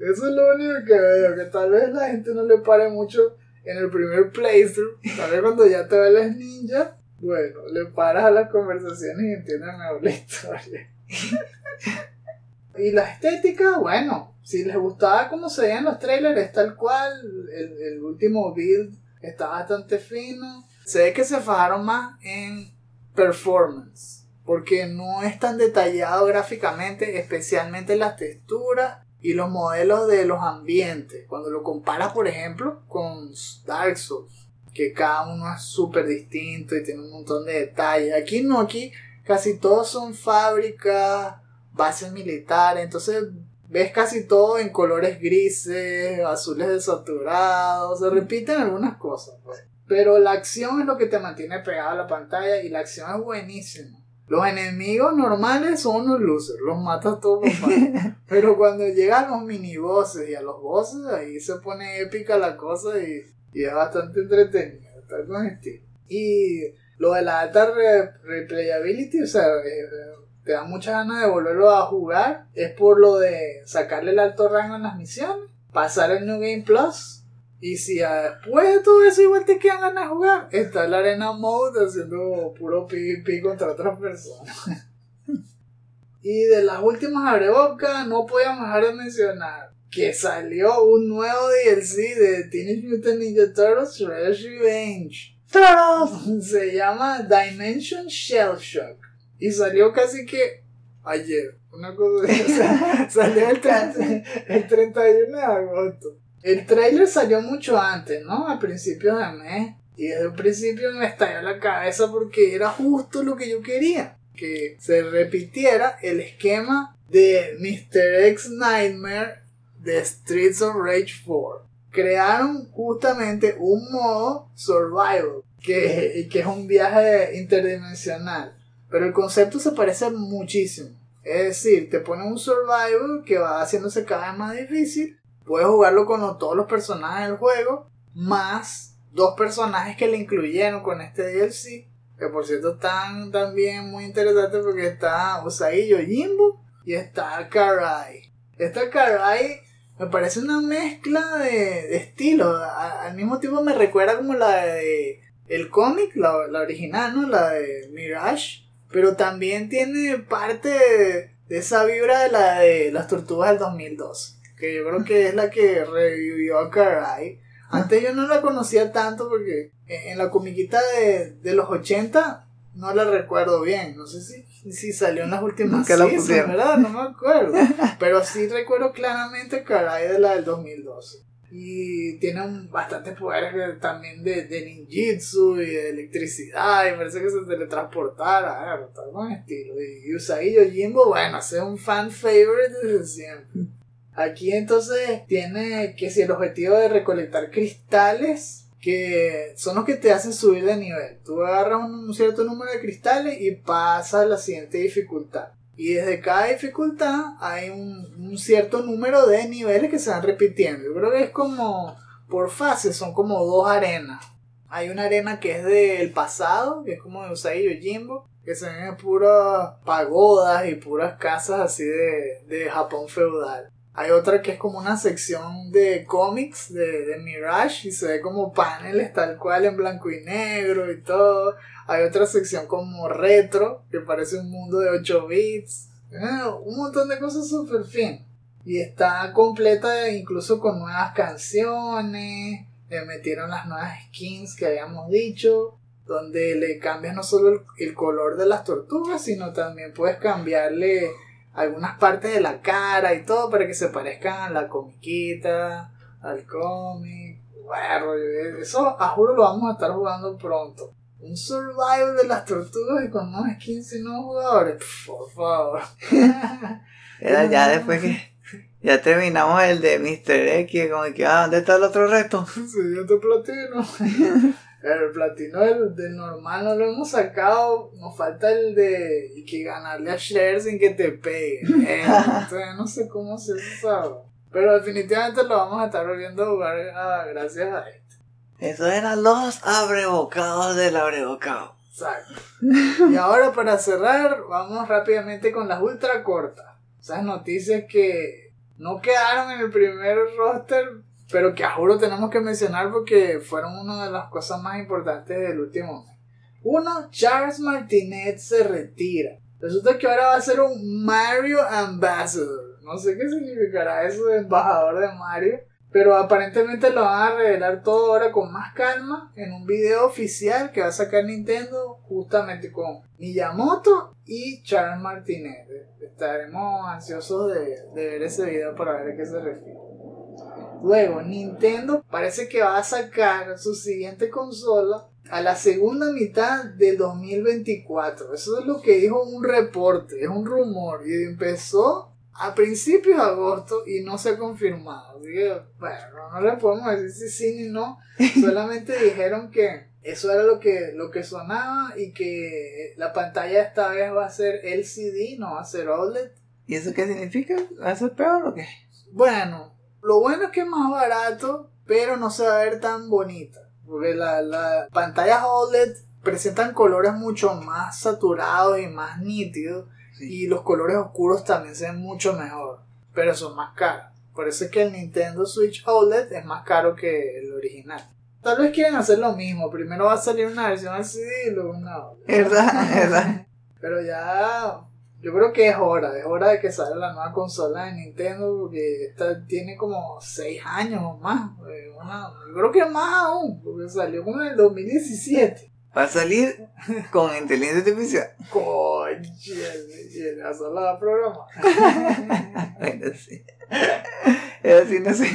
Eso es lo único que veo. Que tal vez la gente no le pare mucho en el primer playthrough. Tal vez cuando ya te ves ninja. Bueno, le paras a las conversaciones y entiendes mejor la historia y la estética, bueno, si les gustaba cómo se veían los trailers, tal cual. El, último build está bastante fino. Se ve que se fajaron más en performance. Porque no es tan detallado gráficamente, especialmente las texturas y los modelos de los ambientes. Cuando lo comparas, por ejemplo, con Dark Souls, que cada uno es súper distinto y tiene un montón de detalles. Aquí no, aquí casi todos son fábricas, bases militares, entonces ves casi todo en colores grises, azules desaturados, se repiten algunas cosas, pues. Pero la acción es lo que te mantiene pegado a la pantalla y la acción es buenísima. Los enemigos normales son unos losers, los matas todos Pero cuando llegan los minibosses y a los bosses, ahí se pone épica la cosa y, y es bastante entretenido. Está con estilo. Y lo de la alta replayability, o sea, eh, te da muchas ganas de volverlo a jugar, es por lo de sacarle el alto rango en las misiones, pasar el New Game Plus, y si después de todo eso igual te quedan ganas de jugar, está el Arena Mode haciendo puro PvP contra otras personas. y de las últimas abrebocas, no podíamos dejar de mencionar que salió un nuevo DLC de Teenage Mutant Ninja Turtles Revenge Se llama Dimension Shell Shock. Y salió casi que ayer. Una cosa de Salió el, 31 de agosto. El trailer salió mucho antes, ¿no? A principios de mes. Y desde el principio me estalló la cabeza porque era justo lo que yo quería. Que se repitiera el esquema de Mr. X Nightmare de Streets of Rage 4 crearon justamente un modo survival, que, que es un viaje interdimensional. Pero el concepto se parece muchísimo. Es decir, te pone un survival que va haciéndose cada vez más difícil. Puedes jugarlo con todos los personajes del juego, más dos personajes que le incluyeron con este DLC. Que por cierto están también muy interesantes porque está Usagi Yojimbo y está Karai. Esta Karai me parece una mezcla de, de estilos. al mismo tiempo me recuerda como la de el cómic, la, original, ¿no? La de Mirage. Pero también tiene parte de, esa vibra de la de las tortugas del 2002. Que yo creo que es la que revivió a Karai. Antes yo no la conocía tanto porque en la comiquita de, de los 80 no la recuerdo bien. No sé si si salió en las últimas Nunca la. ¿verdad? No me acuerdo. Pero sí recuerdo claramente Karai de la del 2012. Y tiene un, bastantes poderes también de, de ninjitsu y de electricidad. Y parece que se teletransportara. Ah, está con estilo. Y Usagi Yojimbo, bueno, es un fan favorite desde siempre. Aquí entonces tiene que si el objetivo de recolectar cristales que son los que te hacen subir de nivel. Tú agarras un, cierto número de cristales y pasas a la siguiente dificultad. Y desde cada dificultad hay un, un cierto número de niveles que se van repitiendo. Yo creo que es como por fases, son como dos arenas. Hay una arena que es del pasado, que es como de Usagi Yojimbo, que se ven puras pagodas y puras casas así de, de Japón feudal. Hay otra que es como una sección de cómics de, de Mirage y se ve como paneles tal cual en blanco y negro y todo. Hay otra sección como retro, que parece un mundo de 8 bits. Eh, un montón de cosas super fin. Y está completa incluso con nuevas canciones. Le metieron las nuevas skins que habíamos dicho. Donde le cambias no solo el, el color de las tortugas, sino también puedes cambiarle algunas partes de la cara y todo para que se parezcan a la comiquita, al cómic. Bueno, eso a juro lo vamos a estar jugando pronto. Un survival de las tortugas y con más skins y nuevos jugadores. Por favor. Era ya después que ya terminamos el de Mr. X, como que, ah, ¿dónde está el otro reto? Siguiente platino. el platino del, del, normal no lo hemos sacado. Nos falta el de y que ganarle a Cher sin que te pegue. Eh, entonces no sé cómo se sabe. Pero definitivamente lo vamos a estar volviendo a jugar ah, gracias a esto. Eso eran los abrebocados del abrebocado. Exacto. Y ahora para cerrar, vamos rápidamente con las ultra cortas. Esas noticias que no quedaron en el primer roster, pero que a juro tenemos que mencionar porque fueron una de las cosas más importantes del último mes. Uno, Charles Martinet se retira. Resulta que ahora va a ser un Mario Ambassador. No sé qué significará eso de embajador de Mario. Pero aparentemente lo van a revelar todo ahora con más calma en un video oficial que va a sacar Nintendo justamente con Miyamoto y Charles Martinet. Estaremos ansiosos de, de ver ese video para ver a qué se refiere. Luego, Nintendo parece que va a sacar su siguiente consola a la segunda mitad del 2024. Eso es lo que dijo un reporte, es un rumor. Y empezó a principios de agosto y no se ha confirmado. Así que, bueno, no le podemos decir si sí ni no. Solamente dijeron que eso era lo que, lo que sonaba y que la pantalla esta vez va a ser LCD, no va a ser OLED. ¿Y eso qué significa? ¿Va a ser peor o qué? Bueno, lo bueno es que es más barato, pero no se va a ver tan bonita. Porque las la pantallas OLED presentan colores mucho más saturados y más nítidos. Sí. Y los colores oscuros también se ven mucho mejor. Pero son más caros. Por eso es que el Nintendo Switch OLED es más caro que el original. Tal vez quieren hacer lo mismo. Primero va a salir una versión LCD y luego una OLED. ¿Verdad? ¿Verdad? Pero ya yo creo que es hora, es hora de que salga la nueva consola de Nintendo porque esta tiene como 6 años o más. Una, yo creo que más aún, porque salió como en el 2017. Va a salir con inteligencia artificial. Coño, la sola va a programar. bueno, sí. Es así, no sé.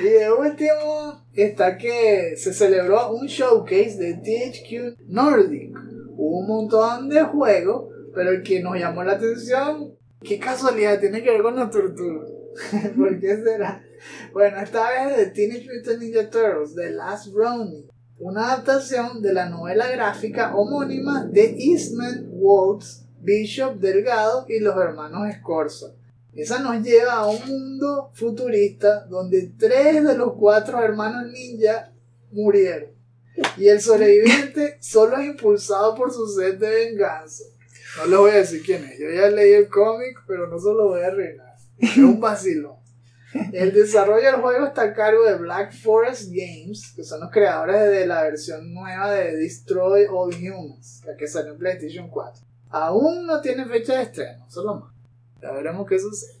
Y de último está que se celebró un showcase de THQ Nordic. Hubo un montón de juegos pero el que nos llamó la atención, qué casualidad, tiene que ver con la tortuga. ¿Por qué será? Bueno, esta vez de Teenage Mutant Ninja Turtles, The Last Ronin, una adaptación de la novela gráfica homónima de Eastman, Waltz, Bishop Delgado y los hermanos Scorza. Esa nos lleva a un mundo futurista donde tres de los cuatro hermanos ninja murieron. Y el sobreviviente solo es impulsado por su sed de venganza. No le voy a decir quién es. Yo ya leí el cómic, pero no se lo voy a arruinar. Es un vacilo. El desarrollo del juego está a cargo de Black Forest Games, que son los creadores de la versión nueva de Destroy All Humans, la que salió en PlayStation 4. Aún no tiene fecha de estreno, solo más. Ya veremos qué sucede.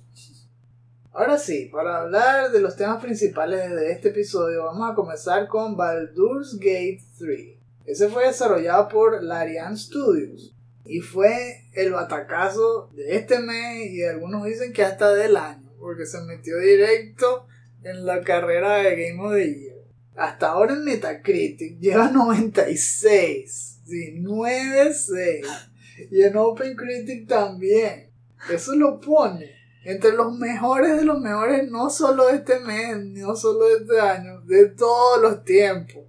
Ahora sí, para hablar de los temas principales de este episodio, vamos a comenzar con Baldur's Gate 3. Ese fue desarrollado por Larian Studios y fue el batacazo de este mes y algunos dicen que hasta del año, porque se metió directo en la carrera de Game of the Year. Hasta ahora en Metacritic lleva 96, sí, 96. Y en OpenCritic también. Eso lo pone entre los mejores de los mejores, no solo de este mes, no solo de este año, de todos los tiempos.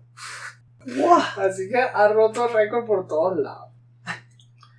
Así que ha roto récord por todos lados.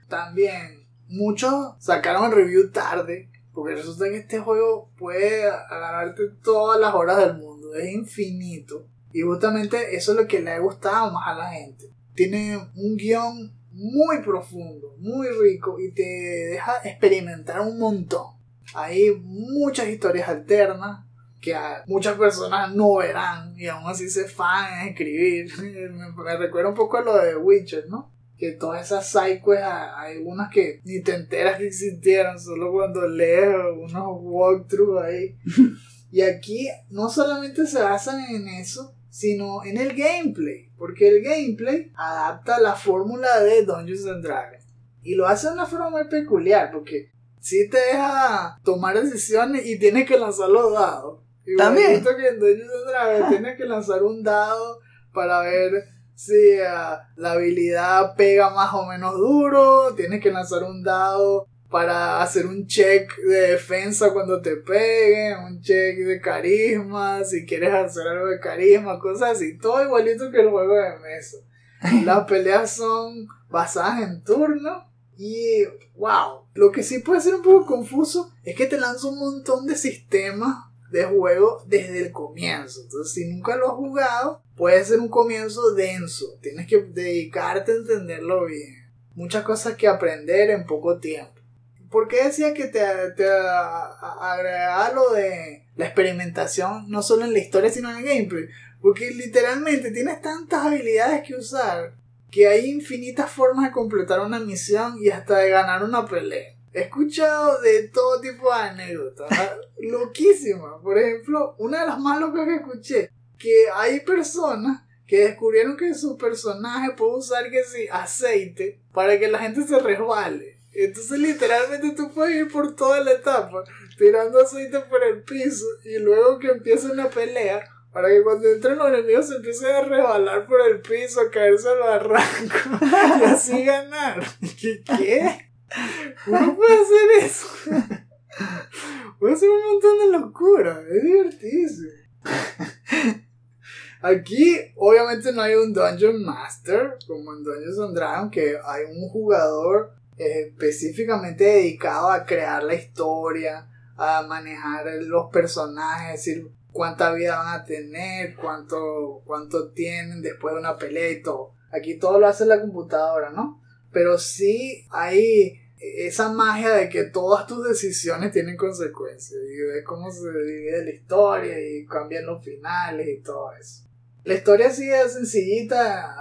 También muchos sacaron review tarde, porque resulta que este juego puede agarrarte todas las horas del mundo, es infinito. Y justamente eso es lo que le ha gustado más a la gente. Tiene un guion muy profundo, muy rico y te deja experimentar un montón. Hay muchas historias alternas que muchas personas no verán y aún así se fan en escribir. Me recuerda un poco a lo de Witcher, ¿no? Que todas esas sidequests, hay unas que ni te enteras que existieron, solo cuando lees unos walkthroughs ahí. Y aquí no solamente se basan en eso, sino en el gameplay, porque el gameplay adapta la fórmula de Dungeons and Dragons. Y lo hace de una forma muy peculiar, porque si te deja tomar decisiones y tienes que lanzar los dados. También. que en Dungeons and Dragons tienes que lanzar un dado para ver si ah, la habilidad pega más o menos duro, tienes que lanzar un dado para hacer un check de defensa cuando te peguen, un check de carisma, si quieres hacer algo de carisma, cosas así, todo igualito que el juego de mesa. Las peleas son basadas en turno y wow, lo que sí puede ser un poco confuso es que te lanza un montón de sistemas de juego desde el comienzo. Entonces, si nunca lo has jugado, puede ser un comienzo denso. Tienes que dedicarte a entenderlo bien. Muchas cosas que aprender en poco tiempo. ¿Por qué decía que te, te agregaba lo de la experimentación no solo en la historia sino en el gameplay? Porque literalmente tienes tantas habilidades que usar que hay infinitas formas de completar una misión y hasta de ganar una pelea. He escuchado de todo tipo de anécdotas, loquísimas. Por ejemplo, una de las más locas que escuché, que hay personas que descubrieron que su personaje puede usar que sí, aceite para que la gente se resbale. Entonces literalmente tú puedes ir por toda la etapa tirando aceite por el piso y luego que empiece una pelea para que cuando entren los enemigos se empiecen a rebalar por el piso, a caerse al barranco y así ganar. ¿Qué? ¿Qué? ¿Cómo puede hacer eso? Puede hacer un montón de locura, es divertísimo. Aquí, obviamente, no hay un Dungeon Master como en Dungeons and Dragons, que hay un jugador específicamente dedicado a crear la historia, a manejar los personajes, decir cuánta vida van a tener, cuánto, cuánto tienen después de una pelea y todo. Aquí todo lo hace la computadora, ¿no? Pero sí hay esa magia de que todas tus decisiones tienen consecuencias y ves cómo se divide la historia y cambian los finales y todo eso. La historia sí es sencillita,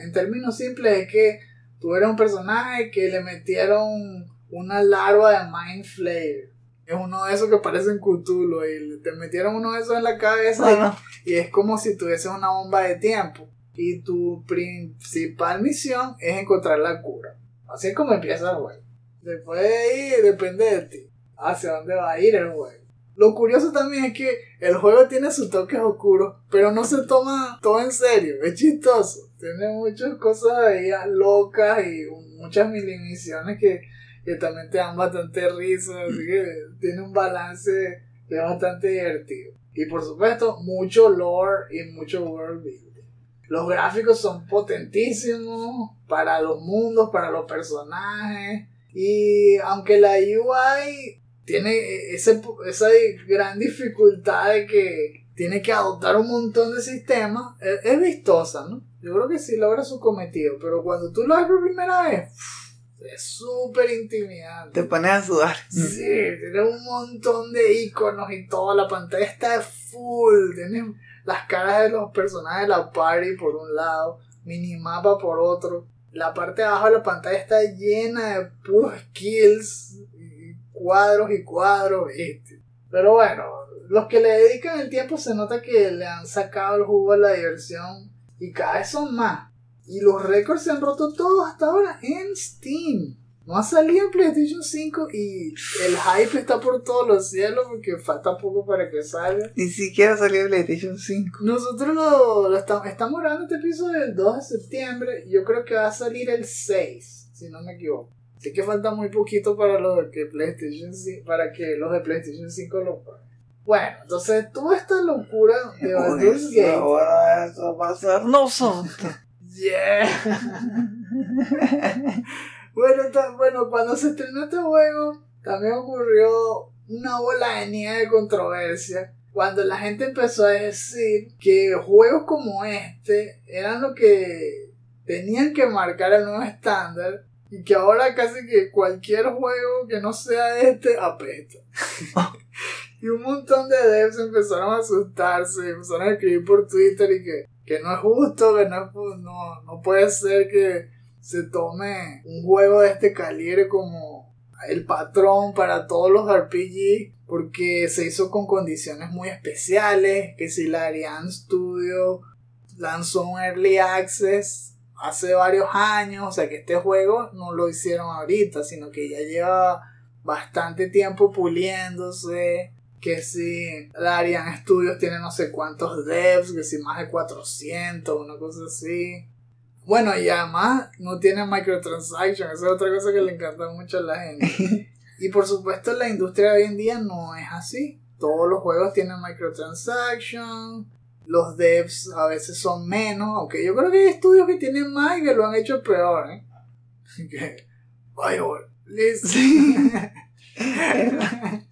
en términos simples es que tú eres un personaje que le metieron una larva de Mind Flayer. Es uno de esos que parecen Cthulhu y te metieron uno de esos en la cabeza y, es como si tuviese una bomba de tiempo. Y tu principal misión es encontrar la cura. Así es como empieza el juego. Después de ahí depende de ti. Hacia dónde va a ir el juego. Lo curioso también es que el juego tiene sus toques oscuros, pero no se toma todo en serio. Es chistoso. Tiene muchas cosas ahí locas y muchas milimisiones que, que también te dan bastante risa. Así que tiene un balance que es bastante divertido. Y por supuesto, mucho lore y mucho world building. Los gráficos son potentísimos para los mundos, para los personajes. Y aunque la UI tiene ese, esa gran dificultad de que tiene que adoptar un montón de sistemas, es, vistosa, ¿no? Yo creo que sí logra su cometido, pero cuando tú lo ves por primera vez, es súper intimidante. Te pones a sudar. Sí, tiene un montón de iconos y toda la pantalla está full. Tienes las caras de los personajes de la party por un lado, minimapa por otro. La parte de abajo de la pantalla está llena de puros kills cuadros y cuadros, ¿viste? Pero bueno, los que le dedican el tiempo se nota que le han sacado el jugo a la diversión y cada vez son más. Y los récords se han roto todos hasta ahora en Steam. No ha salido PlayStation 5 y el hype está por todos los cielos porque falta poco para que salga. Ni siquiera salió PlayStation 5. Nosotros lo, estamos, estamos grabando este episodio el 2 de septiembre. Yo creo que va a salir el 6, si no me equivoco. Así que falta muy poquito para los de PlayStation para que los de PlayStation 5 lo paguen. Bueno, entonces toda esta locura de Baldur's Gate. Ahora eso va a ser nosotros. Yeah. Bueno, bueno, cuando se estrenó este juego, también ocurrió una bola de nieve de controversia. Cuando la gente empezó a decir que juegos como este eran lo que tenían que marcar el nuevo estándar y que ahora casi que cualquier juego que no sea este apesta. y un montón de devs empezaron a asustarse, empezaron a escribir por Twitter y que, que no es justo, que no, no, no puede ser que se tome un juego de este calibre como el patrón para todos los RPG porque se hizo con condiciones muy especiales, que si la Ariane Studio lanzó un early access hace varios años, o sea que este juego no lo hicieron ahorita, sino que ya lleva bastante tiempo puliéndose, que si la Ariane Studios tiene no sé cuántos devs, que si más de 400, una cosa así. Bueno, y además no tiene microtransactions, esa es otra cosa que le encanta mucho a la gente. Y por supuesto la industria de hoy en día no es así. Todos los juegos tienen microtransactions, los devs a veces son menos, aunque yo creo que hay estudios que tienen más y que lo han hecho peor, ¿eh? Que, Bioware, listen.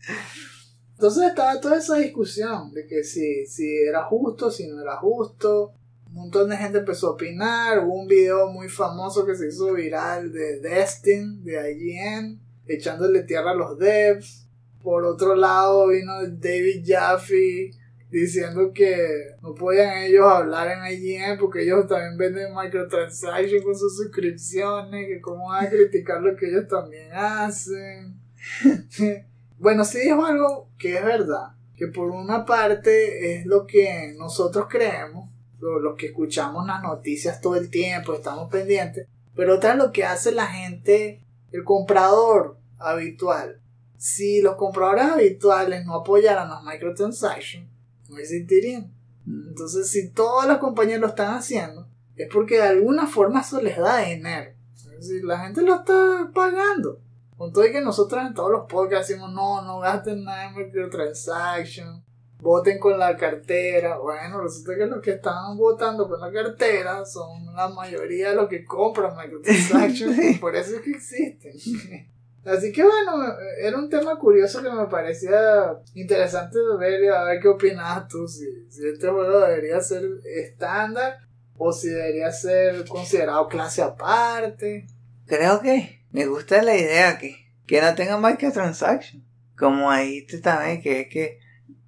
Entonces estaba toda esa discusión de que si, si era justo, si no era justo. Un montón de gente empezó a opinar. Hubo un video muy famoso que se hizo viral de Destin, de IGN, echándole tierra a los devs. Por otro lado vino David Jaffe diciendo que no podían ellos hablar en IGN porque ellos también venden microtransactions con sus suscripciones, que cómo van a criticar lo que ellos también hacen. bueno, sí dijo algo que es verdad, que por una parte es lo que nosotros creemos, los que escuchamos las noticias todo el tiempo, estamos pendientes, pero otra es lo que hace la gente, el comprador habitual. Si los compradores habituales no apoyaran las microtransactions, no existirían. Entonces, si todas las compañías lo están haciendo, es porque de alguna forma eso les da dinero. Es decir, la gente lo está pagando. Con todo y que nosotros en todos los podcasts decimos, no, no gasten nada en microtransactions, voten con la cartera. Bueno, resulta que los que están votando con la cartera son la mayoría de los que compran microtransactions, por eso es que existen. Así que bueno, era un tema curioso que me parecía interesante de ver y a ver qué opinas tú, si, si este juego debería ser estándar o si debería ser considerado clase aparte. Creo que me gusta la idea que, que no tenga microtransactions. Como dijiste también, que es que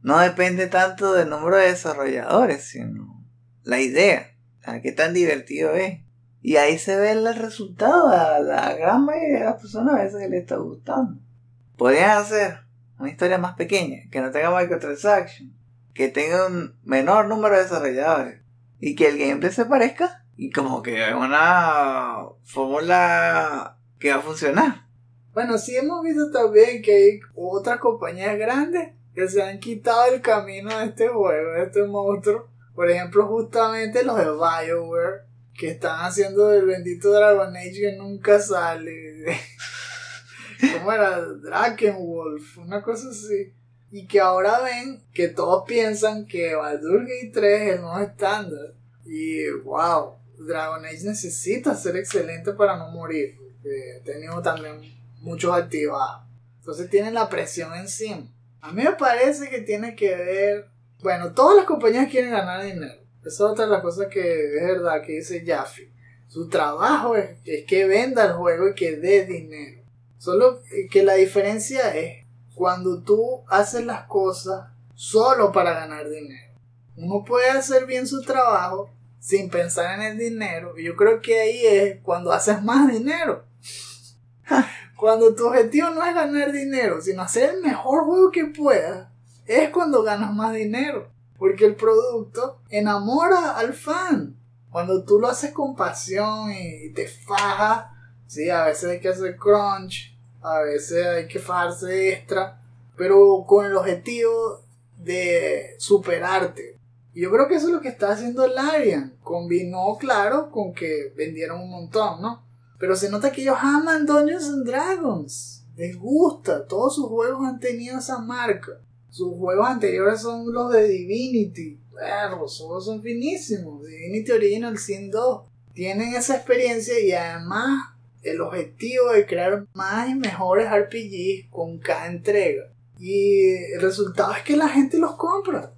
no depende tanto del número de desarrolladores, sino la idea. O qué tan divertido es. Y ahí se ve el resultado a la gran mayoría de las personas a veces que le está gustando. Podrían hacer una historia más pequeña, que no tenga microtransactions, que tenga un menor número de desarrolladores y que el gameplay se parezca y como que es una fórmula que va a funcionar. Bueno, sí hemos visto también que hay otras compañías grandes que se han quitado el camino de este juego, de este monstruo. Por ejemplo, justamente los de BioWare, que están haciendo el bendito Dragon Age que nunca sale. ¿Cómo era? Drakenwolf, una cosa así. Y que ahora ven que todos piensan que Baldur's Gate 3 es el nuevo estándar. Y wow, Dragon Age necesita ser excelente para no morir. Porque ha tenido también muchos altibajos. Entonces tienen la presión encima. A mí me parece que tiene que ver. Bueno, todas las compañías quieren ganar dinero. Esa es otra de las cosas que es verdad que dice Jaffe. Su trabajo es, que venda el juego y que dé dinero. Solo que la diferencia es cuando tú haces las cosas solo para ganar dinero. Uno puede hacer bien su trabajo sin pensar en el dinero. Y yo creo que ahí es cuando haces más dinero. Cuando tu objetivo no es ganar dinero, sino hacer el mejor juego que puedas, es cuando ganas más dinero. Porque el producto enamora al fan. Cuando tú lo haces con pasión y te fajas, sí, a veces hay que hacer crunch, a veces hay que fajarse extra, pero con el objetivo de superarte. Yo creo que eso es lo que está haciendo Larian. Combinó, claro, con que vendieron un montón, ¿no? Pero se nota que ellos aman Dungeons and Dragons. Les gusta. Todos sus juegos han tenido esa marca. Sus juegos anteriores son los de Divinity. Perro, los juegos son finísimos. Divinity Original Sin 2. Tienen esa experiencia y además el objetivo de crear más y mejores RPGs con cada entrega. Y el resultado es que la gente los compra.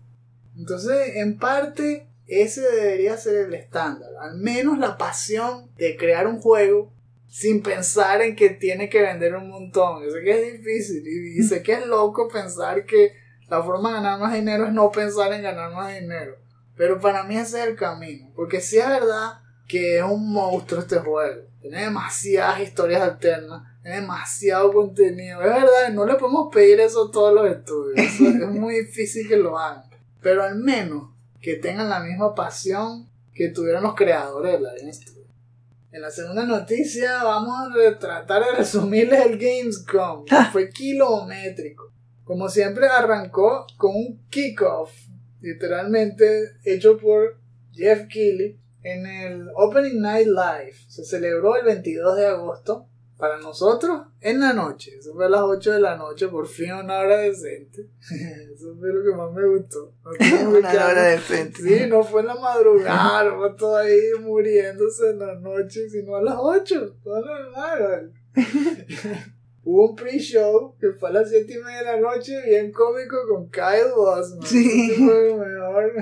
Entonces, en parte, ese debería ser el estándar. Al menos la pasión de crear un juego sin pensar en que tiene que vender un montón. Yo sé que es difícil y, y sé que es loco pensar que la forma de ganar más dinero es no pensar en ganar más dinero. Pero para mí ese es el camino. Porque si es verdad que es un monstruo este juego. Tiene demasiadas historias alternas. Tiene demasiado contenido. Es verdad, no le podemos pedir eso a todos los estudios. Eso es muy difícil que lo hagan. Pero al menos que tengan la misma pasión que tuvieron los creadores de la Studio. En la segunda noticia vamos a tratar de resumirles el Gamescom. que Fue kilométrico. Como siempre arrancó con un kickoff, literalmente hecho por Jeff Keighley en el Opening Night Live. Se celebró el 22 de agosto. Para nosotros, en la noche. Eso fue a las 8 de la noche, por fin una hora decente. Eso fue lo que más me gustó. No Una hora decente. Sí, no fue en la madrugada, no fue todo ahí muriéndose en la noche, sino a las 8. Todo normal. Hubo un pre-show que fue a las 7 y media de la noche, bien cómico con Kyle Bosman. Sí. Fue el mejor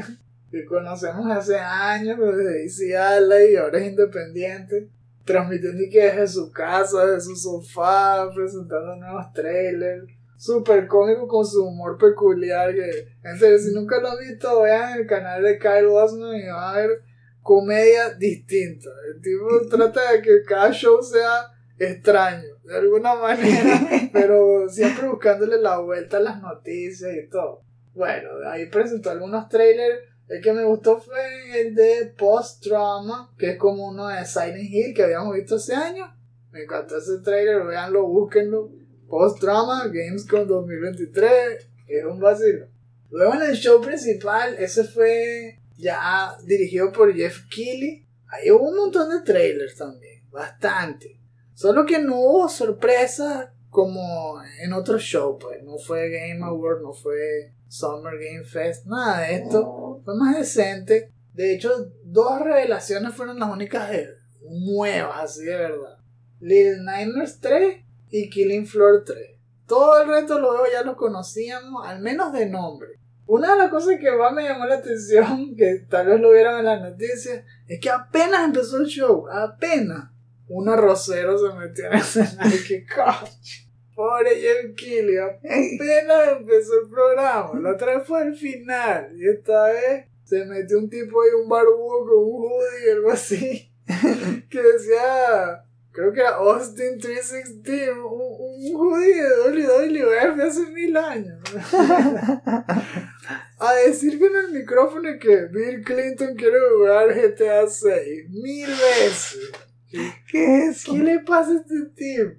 que conocemos hace años, desde DC y ahora es independiente. Transmitiendo y que desde su casa, desde su sofá, presentando nuevos trailers. Súper cómico con su humor peculiar. Que, en serio, si nunca lo han visto, vean el canal de Kyle Bosman y van a ver comedia distinta. El tipo trata de que cada show sea extraño, de alguna manera, pero siempre buscándole la vuelta a las noticias y todo. Bueno, ahí presentó algunos trailers. El que me gustó fue el de Post Drama, que es como uno de Silent Hill que habíamos visto hace años. Me encantó ese trailer, véanlo, búsquenlo. Post Drama, Gamescom 2023, es un vacilo. Luego en el show principal, ese fue ya dirigido por Jeff Keighley. Ahí hubo un montón de trailers también, bastante. Solo que no hubo sorpresas como en otros shows, pues. No fue Game Award, no fue Summer Game Fest, nada de esto. Fue más decente. De hecho, dos revelaciones fueron las únicas de- nuevas, así de verdad. Little Nightmares 3 y Killing Floor 3. Todo el resto lo veo ya lo conocíamos, al menos de nombre. Una de las cosas que más me llamó la atención, que tal vez lo vieron en las noticias, es que apenas empezó el show, apenas, un arrocero se metió en el escenario. ¡Qué coche! Pobre Jeff Keighley, apenas empezó el programa. La otra vez fue al final, y esta vez se metió un tipo ahí, un barbudo con un hoodie, algo así, que decía creo que era Austin 316, un, un hoodie de WWF hace mil años. A decir que en el micrófono que Bill Clinton quiere jugar GTA 6 mil veces. ¿Qué es? ¿Qué le pasa a este tipo?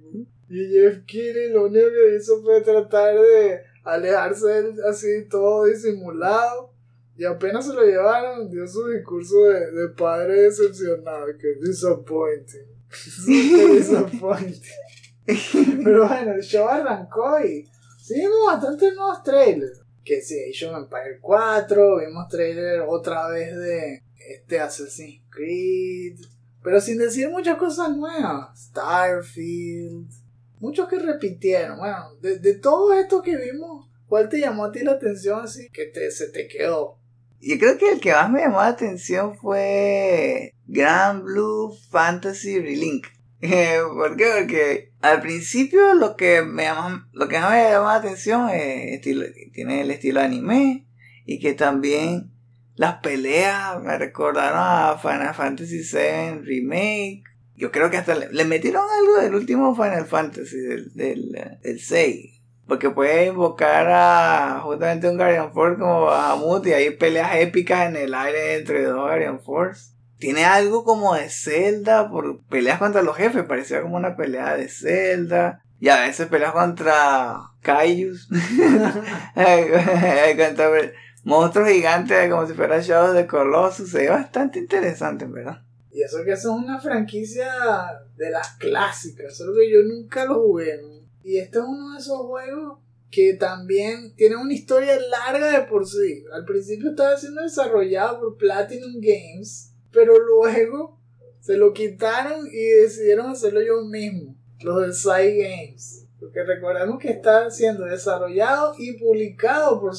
Y Jeff Keighley lo único que hizo fue tratar de alejarse de él así todo disimulado. Y apenas se lo llevaron, dio su discurso de, de padre decepcionado, que disappointing. Super disappointing. Pero bueno, el show arrancó y sí vimos bastantes nuevos trailers. Que Age of Empire 4, vimos trailer otra vez de este Assassin's Creed. Pero sin decir muchas cosas nuevas. Starfield. Muchos que repitieron. Bueno, de, de todo esto que vimos, ¿cuál te llamó a ti la atención así que te, se te quedó? Yo creo que el que más me llamó la atención fue Grand Blue Fantasy Relink. Eh, ¿Por qué? Porque al principio lo que me llama, lo que más me llamó la atención es estilo, tiene el estilo anime y que también las peleas me recordaron a Final Fantasy VII Remake. Yo creo que hasta le, metieron algo del último Final Fantasy, del, del, del 6. Porque puede invocar a justamente un Guardian Force como Bahamut y hay peleas épicas en el aire entre dos Guardian Force. Tiene algo como de Zelda por peleas contra los jefes, parecía como una pelea de Zelda. Y a veces peleas contra Kaijus. contra monstruos gigantes como si fuera Shadow de Colossus. Ve bastante interesante, ¿verdad? Y eso que eso es una franquicia de las clásicas, solo que yo nunca lo jugué. Y este es uno de esos juegos que también tiene una historia larga de por sí. Al principio estaba siendo desarrollado por Platinum Games, pero luego Se lo quitaron y decidieron hacerlo ellos mismos, los de Side Games. Porque recordemos que está siendo desarrollado y publicado por.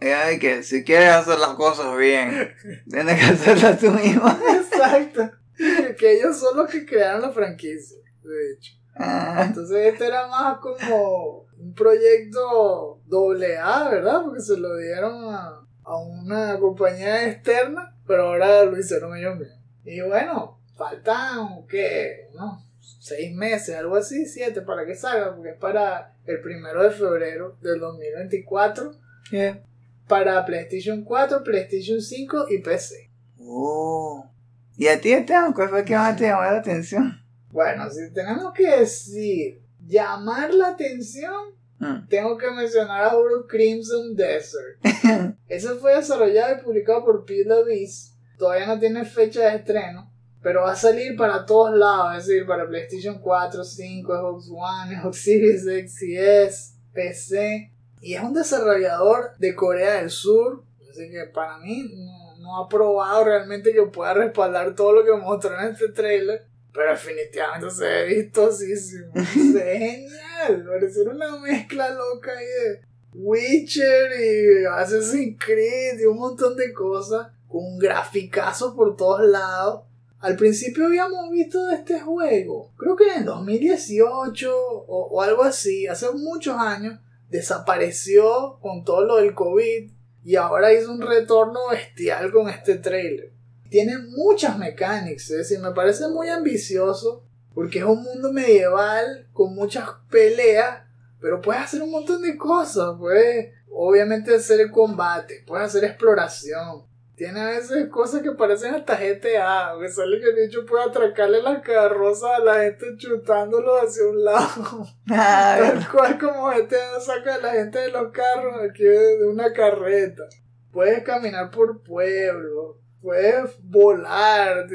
Y hay que, si quieres hacer las cosas bien, tienes que hacerlas tú mismo. Exacto. Que ellos son los que crearon la franquicia, de hecho. Ah, Entonces este era más como un proyecto doble A, ¿verdad? Porque se lo dieron a, a una compañía externa, pero ahora lo hicieron ellos mismos. Y bueno, faltan, ¿qué? ¿No? Seis meses, algo así, siete, para que salga, porque es para el primero de febrero del 2024, yeah. para PlayStation 4, PlayStation 5 y PC. Oh. ¿Y a ti, Esteban, cuál fue el que más te llamó la atención? Bueno, si tenemos que decir llamar la atención, Mm. tengo que mencionar a Uru Crimson Desert. Ese fue desarrollado y publicado por PWS. Todavía no tiene fecha de estreno, pero va a salir para todos lados, es decir, para PlayStation 4, 5, Xbox One, Xbox Series X y S, PC. Y es un desarrollador de Corea del Sur, así que para mí no, no ha probado realmente que pueda respaldar todo lo que mostró en este trailer. Pero definitivamente se ve vistosísimo. se ve genial. Pareciera una mezcla loca ahí de Witcher y Assassin's Creed y un montón de cosas. Con un graficazo por todos lados. Al principio habíamos visto de este juego. Creo que en el 2018 o, algo así. Hace muchos años. Desapareció con todo lo del COVID. Y ahora hizo un retorno bestial con este trailer tiene muchas mecánicas, es decir, me parece muy ambicioso porque es un mundo medieval con muchas peleas, pero puedes hacer un montón de cosas, puedes obviamente hacer combate, puedes hacer exploración. Tiene a veces cosas que parecen hasta GTA, que sale que el hecho puede atracarle las carrozas a la gente chutándolo hacia un lado. Ah, Tal cual como GTA saca a la gente de los carros aquí de una carreta. Puedes caminar por pueblos, puedes volar,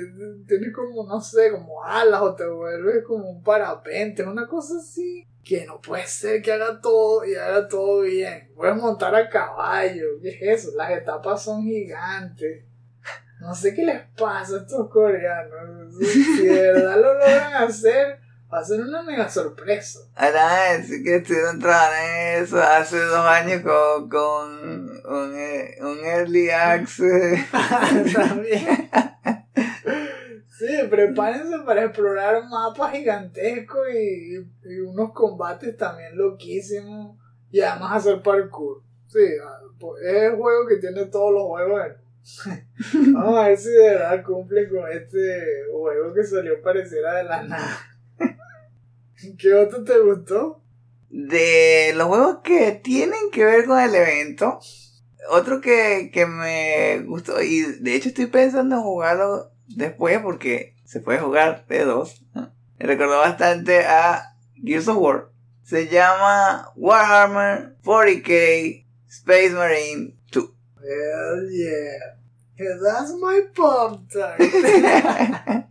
tienes como, no sé, como alas o te vuelves como un parapente, una cosa así. Que no puede ser que haga todo y haga todo bien. Puedes montar a caballo, ¿qué es eso? Las etapas son gigantes. No sé qué les pasa a estos coreanos. Si de verdad lo logran hacer, va a ser una mega sorpresa. Ahora decir que estuvieron trabajando en eso hace dos años con, con un, eh, un early access. También. Prepárense para explorar mapas gigantescos y, unos combates también loquísimos. Y además hacer parkour. Sí, ah, pues, es el juego que tiene todos los juegos. Vamos a ver si de verdad cumple con este juego que salió pareciera de la nada. ¿Qué otro te gustó? De los juegos que tienen que ver con el evento, otro que, que me gustó, y de hecho estoy pensando en jugarlo después porque se puede jugar de dos. Me recordó bastante a Gears of War. Se llama Warhammer 40k Space Marine 2. Hell yeah. That's my pop tart.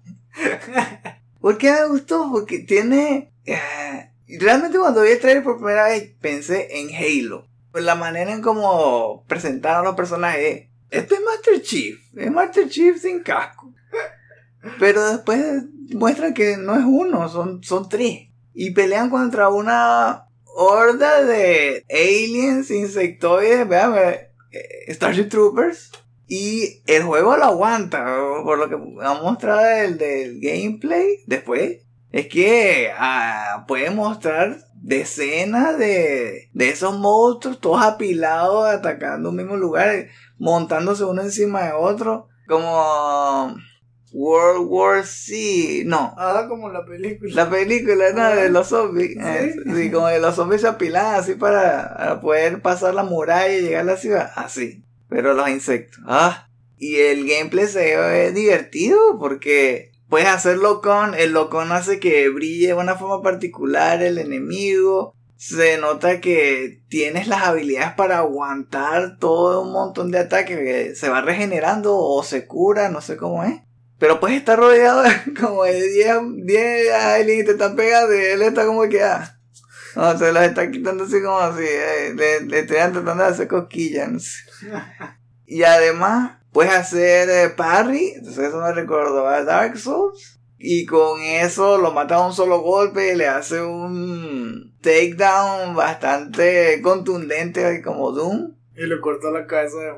¿Por qué me gustó? Porque tiene... eh, realmente cuando vi el trailer por primera vez pensé en Halo. Por la manera en cómo presentaron los personajes. Este es Master Chief. Es Master Chief sin casco. Pero después muestran que no es uno, son, son tres. Y pelean contra una horda de aliens, insectoides, vean, eh, Starship Troopers. Y el juego lo aguanta, por lo que ha mostrado del, del gameplay después. Es que ah, puede mostrar decenas de, de esos monstruos, todos apilados, atacando un mismo lugar, montándose uno encima de otro, como World War Z, no, Ah, como la película. la película ¿no? de los zombies. Sí. Eh, sí, como de los zombies se así para, para poder pasar la muralla y llegar a la ciudad. Así. Pero los insectos. Ah. Y el gameplay se ve divertido porque puedes hacerlo con. El locón hace que brille de una forma particular el enemigo. Se nota que tienes las habilidades para aguantar todo un montón de ataques. Que se va regenerando o se cura, no sé cómo es. Pero puedes estar rodeado de como de 10, 10 aliens y te están pegando y él está como que ah. No, se los está quitando así como así. eh, le, le están tratando de hacer cosquillas. no sé. Y además, puedes hacer eh, parry, entonces eso me recordó a Dark Souls. Y con eso lo mata a un solo golpe y le hace un takedown bastante contundente como Doom. Y le cortó la cabeza de...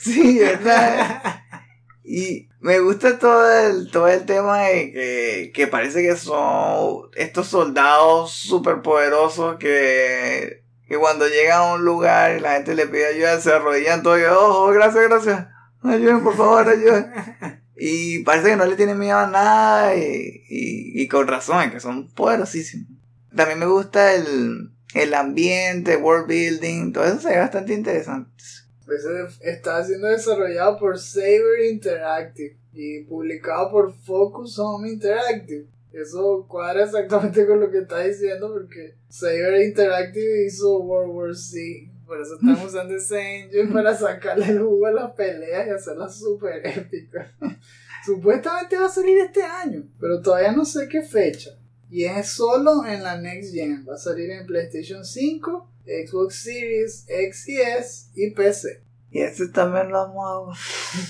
Sí, ¿verdad? y me gusta todo el, todo el tema de que, que parece que son estos soldados super poderosos que, que cuando llegan a un lugar y la gente le pide ayuda se arrodillan todos y oh, gracias, gracias. Ayuden, por favor, ayuden. Y parece que no le tienen miedo a nada y, y, y con razón, que son poderosísimos. También me gusta el, el ambiente, world building, todo eso se ve bastante interesante. Está siendo desarrollado por Saber Interactive y publicado por Focus Home Interactive. Eso cuadra exactamente con lo que está diciendo porque Saber Interactive hizo World War Z. Por eso están usando ese engine para sacarle el jugo a las peleas y hacerlas súper épicas. Supuestamente va a salir este año, pero todavía no sé qué fecha. Y es solo en la Next Gen. Va a salir en PlayStation 5, Xbox Series X y S y PC. Y este también lo amo.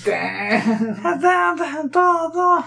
todo.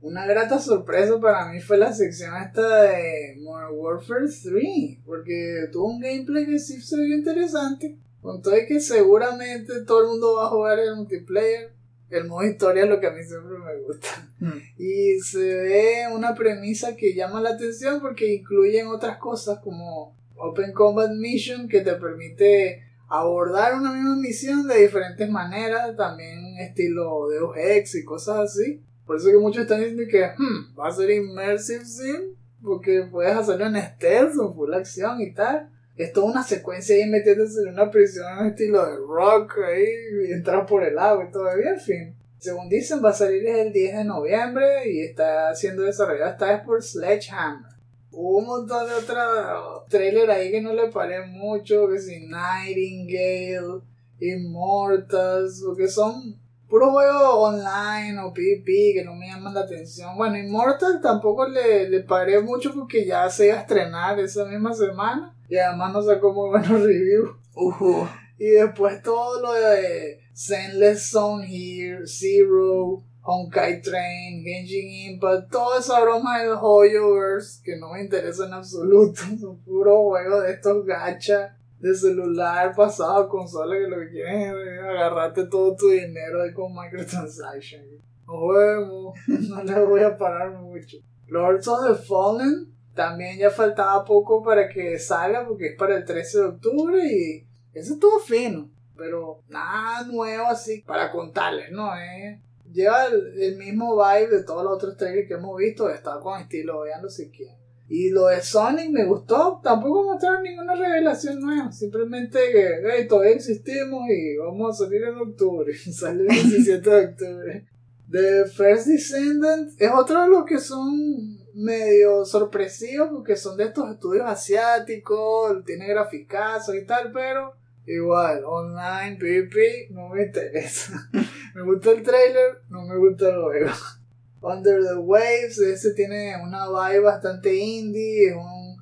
Una grata sorpresa para mí fue la sección esta de Modern Warfare 3, porque tuvo un gameplay que sí se vio interesante. Con todo y que seguramente todo el mundo va a jugar el multiplayer. El modo historia es lo que a mí siempre me gusta. Mm. Y se ve una premisa que llama la atención porque incluyen otras cosas como Open Combat Mission que te permite abordar una misma misión de diferentes maneras, también estilo Deus Ex y cosas así. Por eso que muchos están diciendo que hmm, va a ser Immersive Sim, porque puedes hacerlo en stealth o full acción y tal. Es toda una secuencia ahí metiéndose en una prisión en estilo de rock ahí y entrar por el agua y bien en fin. Según dicen, va a salir el 10 de noviembre y está siendo desarrollado esta vez por Sledgehammer. Un montón de otros trailers ahí que no le paré mucho, que si Nightingale, Immortals, porque son puros juegos online o PvP que no me llaman la atención. Bueno, Immortal tampoco le, le paré mucho porque ya se iba a estrenar esa misma semana y además no sacó muy buenos reviews. Ujú. Y después todo lo de Zenless Zone Here, Zero, Honkai Train, Genshin Impact, toda esa broma del Hoyoverse que no me interesa en absoluto. Son puros juegos de estos gachas de celular pasado consola que lo que quieren es agarrarte todo tu dinero ahí con microtransactions. Nos vemos, no le voy a parar mucho. Lords of the Fallen también ya faltaba poco para que salga porque es para el 13 de octubre y eso estuvo fino, pero nada nuevo así para contarles, ¿no? Eh, lleva el, el mismo vibe de todos los otros trailers que hemos visto, está con estilo, veanlo si quieren. Y lo de Sonic me gustó, tampoco mostraron ninguna revelación nueva, simplemente que hey, todavía existimos y vamos a salir en octubre, sale el 17 de octubre. The First Descendant es otro de los que son medio sorpresivos porque son de estos estudios asiáticos, tiene graficazos y tal, pero igual, online, PvP, no me interesa. me gusta el trailer, no me gusta el juego. Under the Waves, ese tiene una vibe bastante indie, es un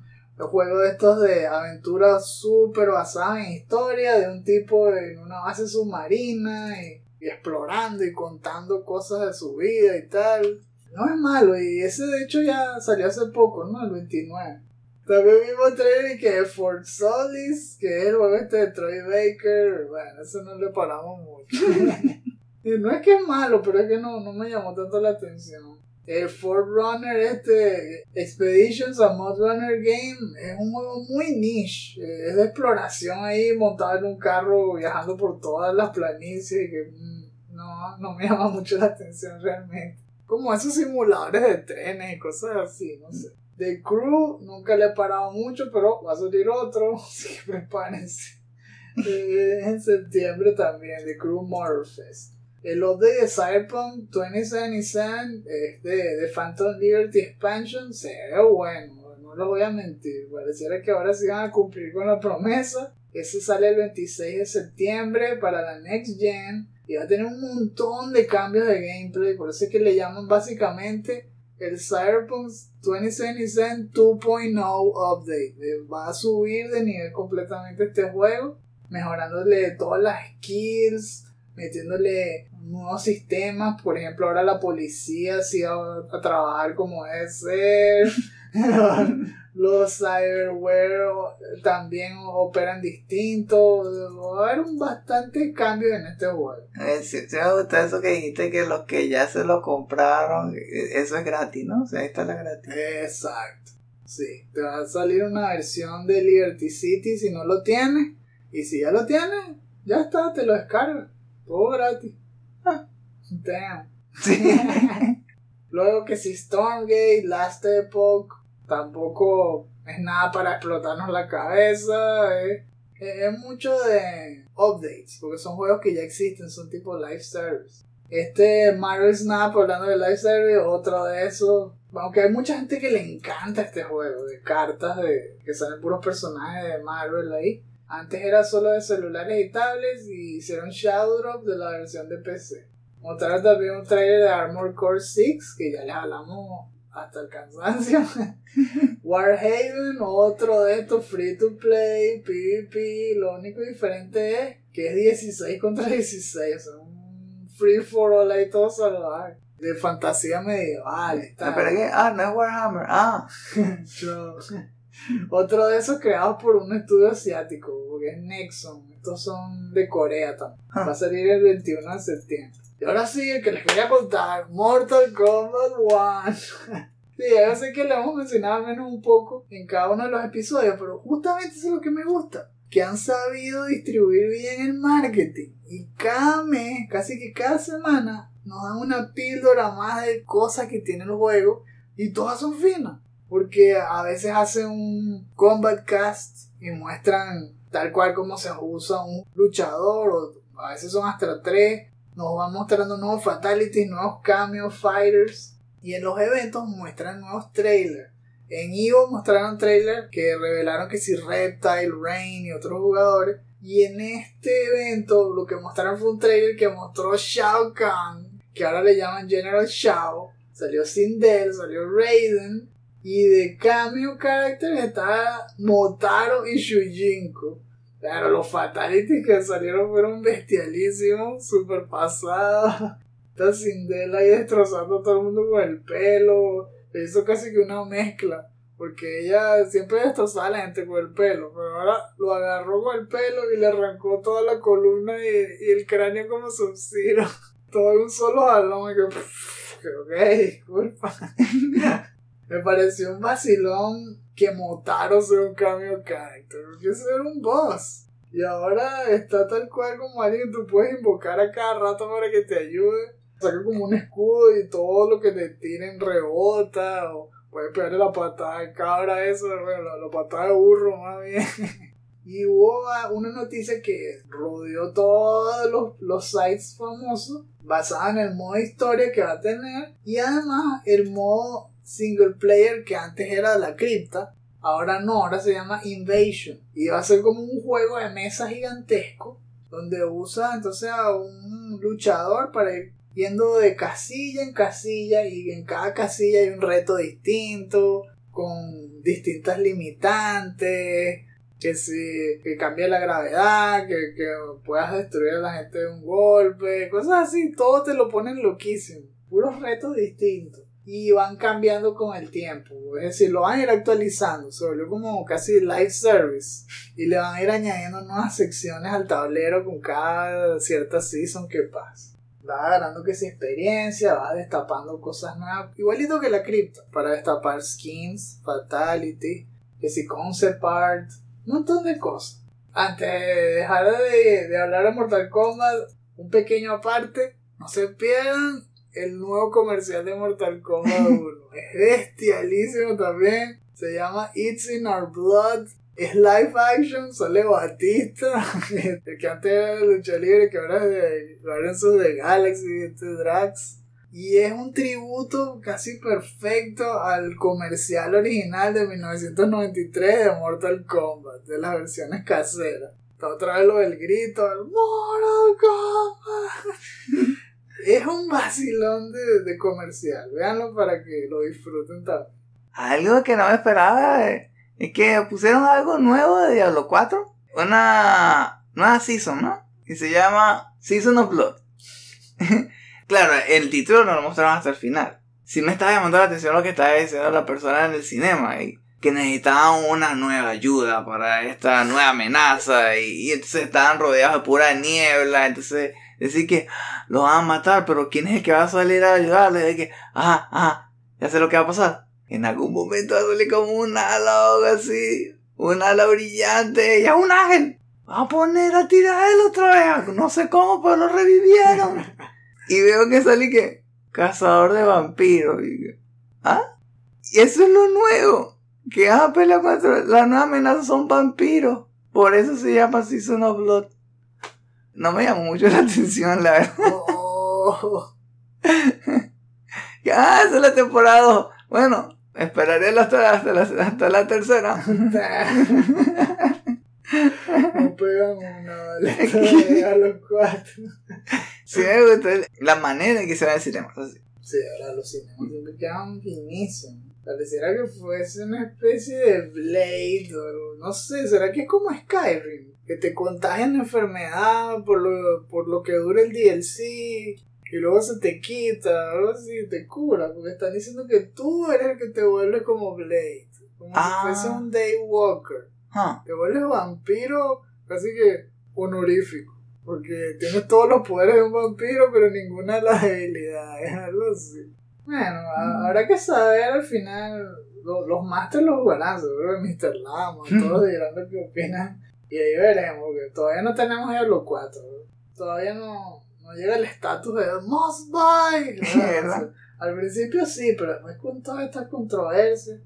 juego de estos de aventuras súper basada en historia, de un tipo en una base submarina y, y, explorando y contando cosas de su vida y tal. No es malo, y ese de hecho ya salió hace poco, ¿no? El 29. También vimos trailer que Fort Solis, que es el juego este de Troy Baker, bueno, eso no le paramos mucho. Y no es que es malo, pero es que no, no me llamó tanto la atención. El Ford Runner, este Expeditions a Mod Runner Game, es un juego muy niche. Eh, Es de exploración ahí, montado en un carro, viajando por todas las planicies. Que mm, no, no me llama mucho la atención realmente. Como esos simuladores de trenes y cosas así, no sé. The Crew nunca le he parado mucho, pero va a salir otro, así que prepárense. Eh, en septiembre también, The Crew Motorfest. El update de Cyberpunk 2077 es de, de Phantom Liberty Expansion. Se ve bueno, no lo voy a mentir. Pareciera que ahora sí van a cumplir con la promesa. Ese sale el 26 de septiembre para la Next Gen. Y va a tener un montón de cambios de gameplay. Por eso es que le llaman básicamente el Cyberpunk 2077 2.0 Update. Va a subir de nivel completamente este juego. Mejorándole todas las skills metiéndole nuevos sistemas. Por ejemplo, ahora la policía sí va a trabajar como debe ser. Los cyberware también operan distintos. Va a haber un bastante cambio en este juego. Eh, sí, sí me gusta eso que dijiste que los que ya se lo compraron, eh, eso es gratis, ¿no? O sea, ahí está la gratis. Exacto. Sí, te va a salir una versión de Liberty City si no lo tienes. Y si ya lo tienes, ya está, te lo descargas. Todo gratis. Ah, damn. Sí. Luego que si Stormgate, Last Epoch, tampoco es nada para explotarnos la cabeza. Es, es mucho de updates, porque son juegos que ya existen, son tipo live service. Este Marvel Snap, hablando de live service, otro de esos. Aunque hay mucha gente que le encanta este juego de cartas de que salen puros personajes de Marvel ahí. Antes era solo de celulares y tablets y hicieron Shadow Drop de la versión de PC. Mostraron también un trailer de Armor Core 6 que ya les hablamos hasta el cansancio. Warhaven, otro de estos free to play, PvP. Lo único diferente es que es 16 contra 16. O sea, un free for all ahí todo salvaje. De fantasía medieval. Está. Ah, pero es que, ah, no es Warhammer, ah. Yo- Otro de esos creados por un estudio asiático, porque es Nexon. Estos son de Corea también. Ah. Va a salir el 21 de septiembre. Y ahora sí, el que les quería contar, Mortal Kombat 1. Sí, yo sé que le hemos mencionado al menos un poco en cada uno de los episodios, pero justamente eso es lo que me gusta. Que han sabido distribuir bien el marketing. Y cada mes, casi que cada semana, nos dan una píldora más de cosas que tiene el juego. Y todas son finas. Porque a veces hacen un combat cast y muestran tal cual como se usa un luchador. O a veces son hasta tres. Nos van mostrando nuevos fatalities, nuevos cameos, fighters. Y en los eventos muestran nuevos trailers. En Evo mostraron trailers que revelaron que si Reptile, Rain y otros jugadores. Y en este evento lo que mostraron fue un trailer que mostró Shao Kahn, que ahora le llaman General Shao. Salió Sindel, salió Raiden. Y de cameo character está Motaro y Shujinko. Claro, los fatalities que salieron fueron bestialísimos, super pasados. Está Sindel ahí destrozando a todo el mundo con el pelo. Le hizo casi que una mezcla. Porque ella siempre destrozaba a la gente con el pelo. Pero ahora lo agarró con el pelo y le arrancó toda la columna y, el cráneo como sub-zero. Todo en un solo jalón. Y que, que, ok, disculpa. Me pareció un vacilón que Motaro sea un cambio character. Porque eso era un boss. Y ahora está tal cual como alguien que tú puedes invocar a cada rato para que te ayude. Saca como un escudo y todo lo que te tiren rebota. O puedes pegarle la patada de cabra, eso, bueno, la, patada de burro más bien. Y hubo una noticia que rodeó todos los sites famosos, basada en el modo historia que va a tener, y además el modo single player que antes era la cripta, ahora no, ahora se llama Invasion. Y va a ser como un juego de mesa gigantesco, donde usa entonces a un luchador para ir yendo de casilla en casilla, y en cada casilla hay un reto distinto, con distintas limitantes que si que cambie la gravedad, que, que puedas destruir a la gente de un golpe, cosas así, todo te lo ponen loquísimo, puros retos distintos y van cambiando con el tiempo, es decir, lo van a ir actualizando, se volvió como casi live service y le van a ir añadiendo nuevas secciones al tablero con cada cierta season que pasa. Va agarrando que si experiencia, va destapando cosas nuevas, igualito que la cripta, para destapar skins, fatality, que si concept art, un montón de cosas. Antes de dejar de, de hablar de Mortal Kombat, un pequeño aparte, no se pierdan el nuevo comercial de Mortal Kombat 1. es bestialísimo también. Se llama It's in Our Blood. Es live action, sale Batista, el que antes era de lucha libre, que ahora es de of the Galaxy, este Drax. Y es un tributo casi perfecto al comercial original de 1993 de Mortal Kombat, de las versiones caseras. Está otra vez lo del grito, el Mortal Kombat. Es un vacilón de, de comercial. Véanlo para que lo disfruten también. Algo que no me esperaba eh, es que pusieron algo nuevo de Diablo 4. Una nueva season, ¿no? y se llama Season of Blood. claro, el título no lo mostraron hasta el final. Si me estaba llamando la atención lo que estaba diciendo la persona en el cinema y que necesitaban una nueva ayuda para esta nueva amenaza y, y entonces estaban rodeados de pura niebla, entonces decir que lo van a matar, pero ¿quién es el que va a salir a ayudarle? De que, ah, ah, ya sé lo que va a pasar. En algún momento va a salir como un ala o así, un ala brillante y es un ángel. Va a poner a tirar él otra vez, no sé cómo, pero lo revivieron. y veo que salí que, cazador de vampiros. Y ¿ah? Y eso es lo nuevo. Que vas a pelear contra la nueva amenaza son vampiros. Por eso se llama Season of Blood. No me llamó mucho la atención, la verdad. Oh, Ah, esa es la temporada. Bueno, esperaré hasta, hasta, la, hasta la tercera. no pegan una. Todavía a los cuatro. Sí, me gustó la manera en que se va el cinema. Sí, ahora los cinemas siempre quedan finísimos. Pareciera que fuese una especie de Blade o no sé, ¿será que es como Skyrim? Que te contagian enfermedad por lo, por lo que dura el DLC y luego se te quita, algo así, te cura, porque están diciendo que tú eres el que te vuelves como Blade, como Ah. si fuese un Daywalker. Ah, Te vuelves vampiro casi que honorífico. Porque tienes todos los poderes de un vampiro, pero ninguna de las habilidades, algo así. Bueno, habrá que saber al final. lo- los masters los jugarán, seguro que Mr. Lamo, todos dirán lo que opinan. Y ahí veremos, porque todavía no tenemos Halo 4. Todavía no, no llega el estatus de Must Buy. ¿Verdad? Al principio sí, pero después con todas estas controversias.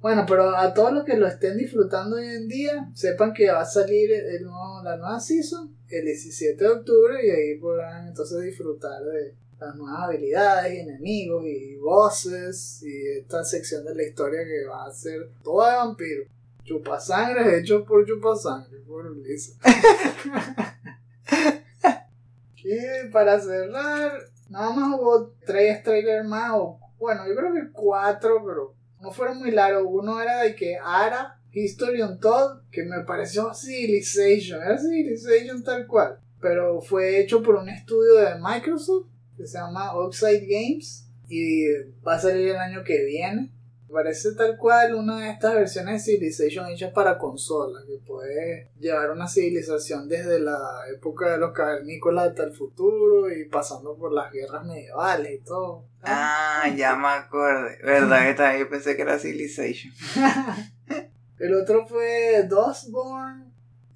Bueno, pero a todos los que lo estén disfrutando hoy en día, sepan que va a salir el nuevo- la nueva season el 17 de octubre y ahí podrán entonces disfrutar de las nuevas habilidades y enemigos y voces y esta sección de la historia que va a ser toda de vampiros. Chupasangre hecho por chupasangre, por Ulises. y para cerrar, nada más hubo tres trailers más, o bueno, yo creo que cuatro, pero no fueron muy largos. Uno era de que Ara, History Untold, que me pareció Civilization, era Civilization tal cual, pero fue hecho por un estudio de Microsoft que se llama Oxide Games y va a salir el año que viene. Parece tal cual una de estas versiones de Civilization hechas para consola, que puede llevar una civilización desde la época de los cavernícolas hasta el futuro y pasando por las guerras medievales y todo. ah, ya me acordé. ¿Verdad que? Yo pensé que era Civilization. El otro fue Dustborn.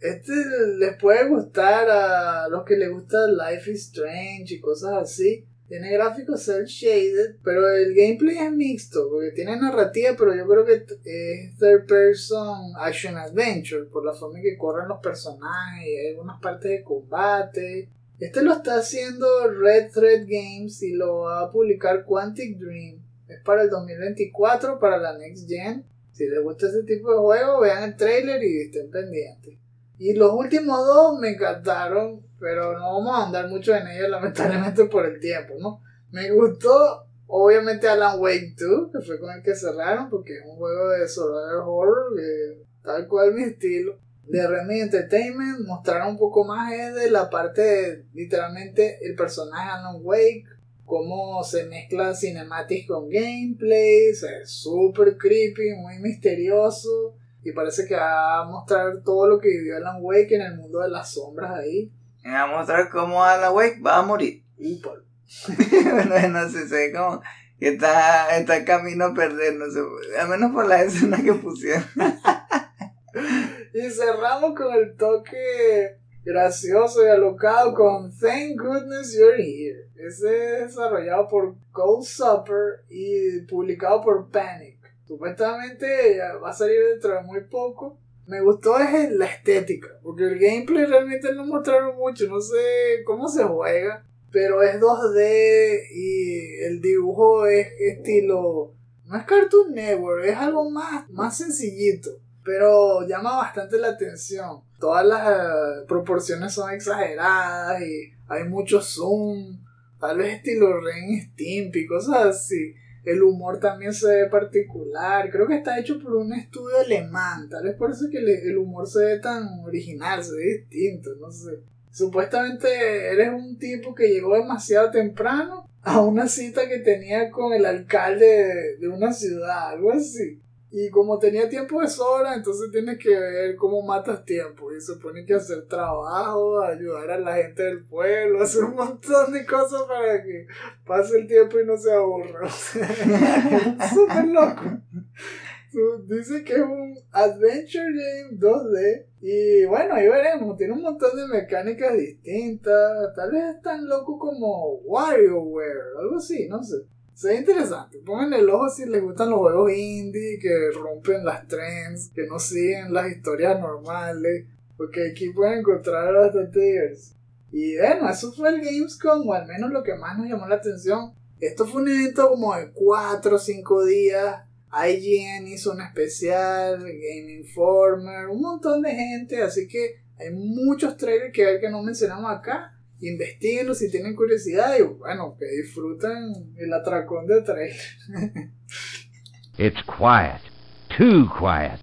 Este les puede gustar a los que les gusta Life is Strange y cosas así. Tiene gráficos cel shaded, pero el gameplay es mixto, porque tiene narrativa, pero yo creo que es third person action adventure, por la forma en que corren los personajes hay algunas partes de combate. Este lo está haciendo Red Thread Games y lo va a publicar Quantic Dream. Es para el 2024, para la Next Gen. Si les gusta ese tipo de juego, vean el trailer y estén pendientes. Y los últimos dos me encantaron, pero no vamos a andar mucho en ellos lamentablemente por el tiempo, ¿no? Me gustó, obviamente, Alan Wake 2, que fue con el que cerraron, porque es un juego de survival horror, que tal cual mi estilo. De Remedy Entertainment mostraron un poco más eh, de la parte de, literalmente, el personaje Alan Wake, cómo se mezcla cinematics con gameplay, es súper creepy, muy misterioso. Y parece que va a mostrar todo lo que vivió Alan Wake en el mundo de las sombras ahí. Me va a mostrar cómo Alan Wake va a morir. Upa. bueno, no sé, se ve como que está, está en camino a perder, no sé. Al menos por la escena que pusieron. Y cerramos con el toque gracioso y alocado con Thank Goodness You're Here. Ese es desarrollado por Cold Supper y publicado por Panic. Supuestamente va a salir dentro de muy poco. Me gustó es la estética, porque el gameplay realmente no mostraron mucho, no sé cómo se juega, pero es 2D y el dibujo es estilo... No es Cartoon Network, es algo más, más sencillito pero llama bastante la atención. Todas las eh, proporciones son exageradas y hay mucho zoom, tal vez estilo Ren Stimpy, cosas así. El humor también se ve particular. Creo que está hecho por un estudio alemán. Tal vez por eso que el humor se ve tan original, se ve distinto, no sé. supuestamente eres un tipo que llegó demasiado temprano a una cita que tenía con el alcalde de, de una ciudad, algo así. Y como tenía tiempo de sobra, entonces tienes que ver cómo matas tiempo. Y se pone que hacer trabajo, ayudar a la gente del pueblo, hacer un montón de cosas para que pase el tiempo y no se aburra. Súper loco. Dice que es un Adventure Game 2D. Y bueno, ahí veremos. Tiene un montón de mecánicas distintas. Tal vez es tan loco como WarioWare, algo así, no sé. Se ve interesante. Pongan el ojo si les gustan los juegos indie que rompen las trends, que no siguen las historias normales. Porque aquí pueden encontrar bastante diversión. Y bueno, eso fue el Gamescom, o al menos lo que más nos llamó la atención. Esto fue un evento como de 4 o 5 días. IGN hizo un especial, Game Informer, un montón de gente, así que hay muchos trailers que hay que no mencionamos acá. Investíguenlos si tienen curiosidad y bueno, que disfruten el atracón de trailer. It's quiet. Too quiet.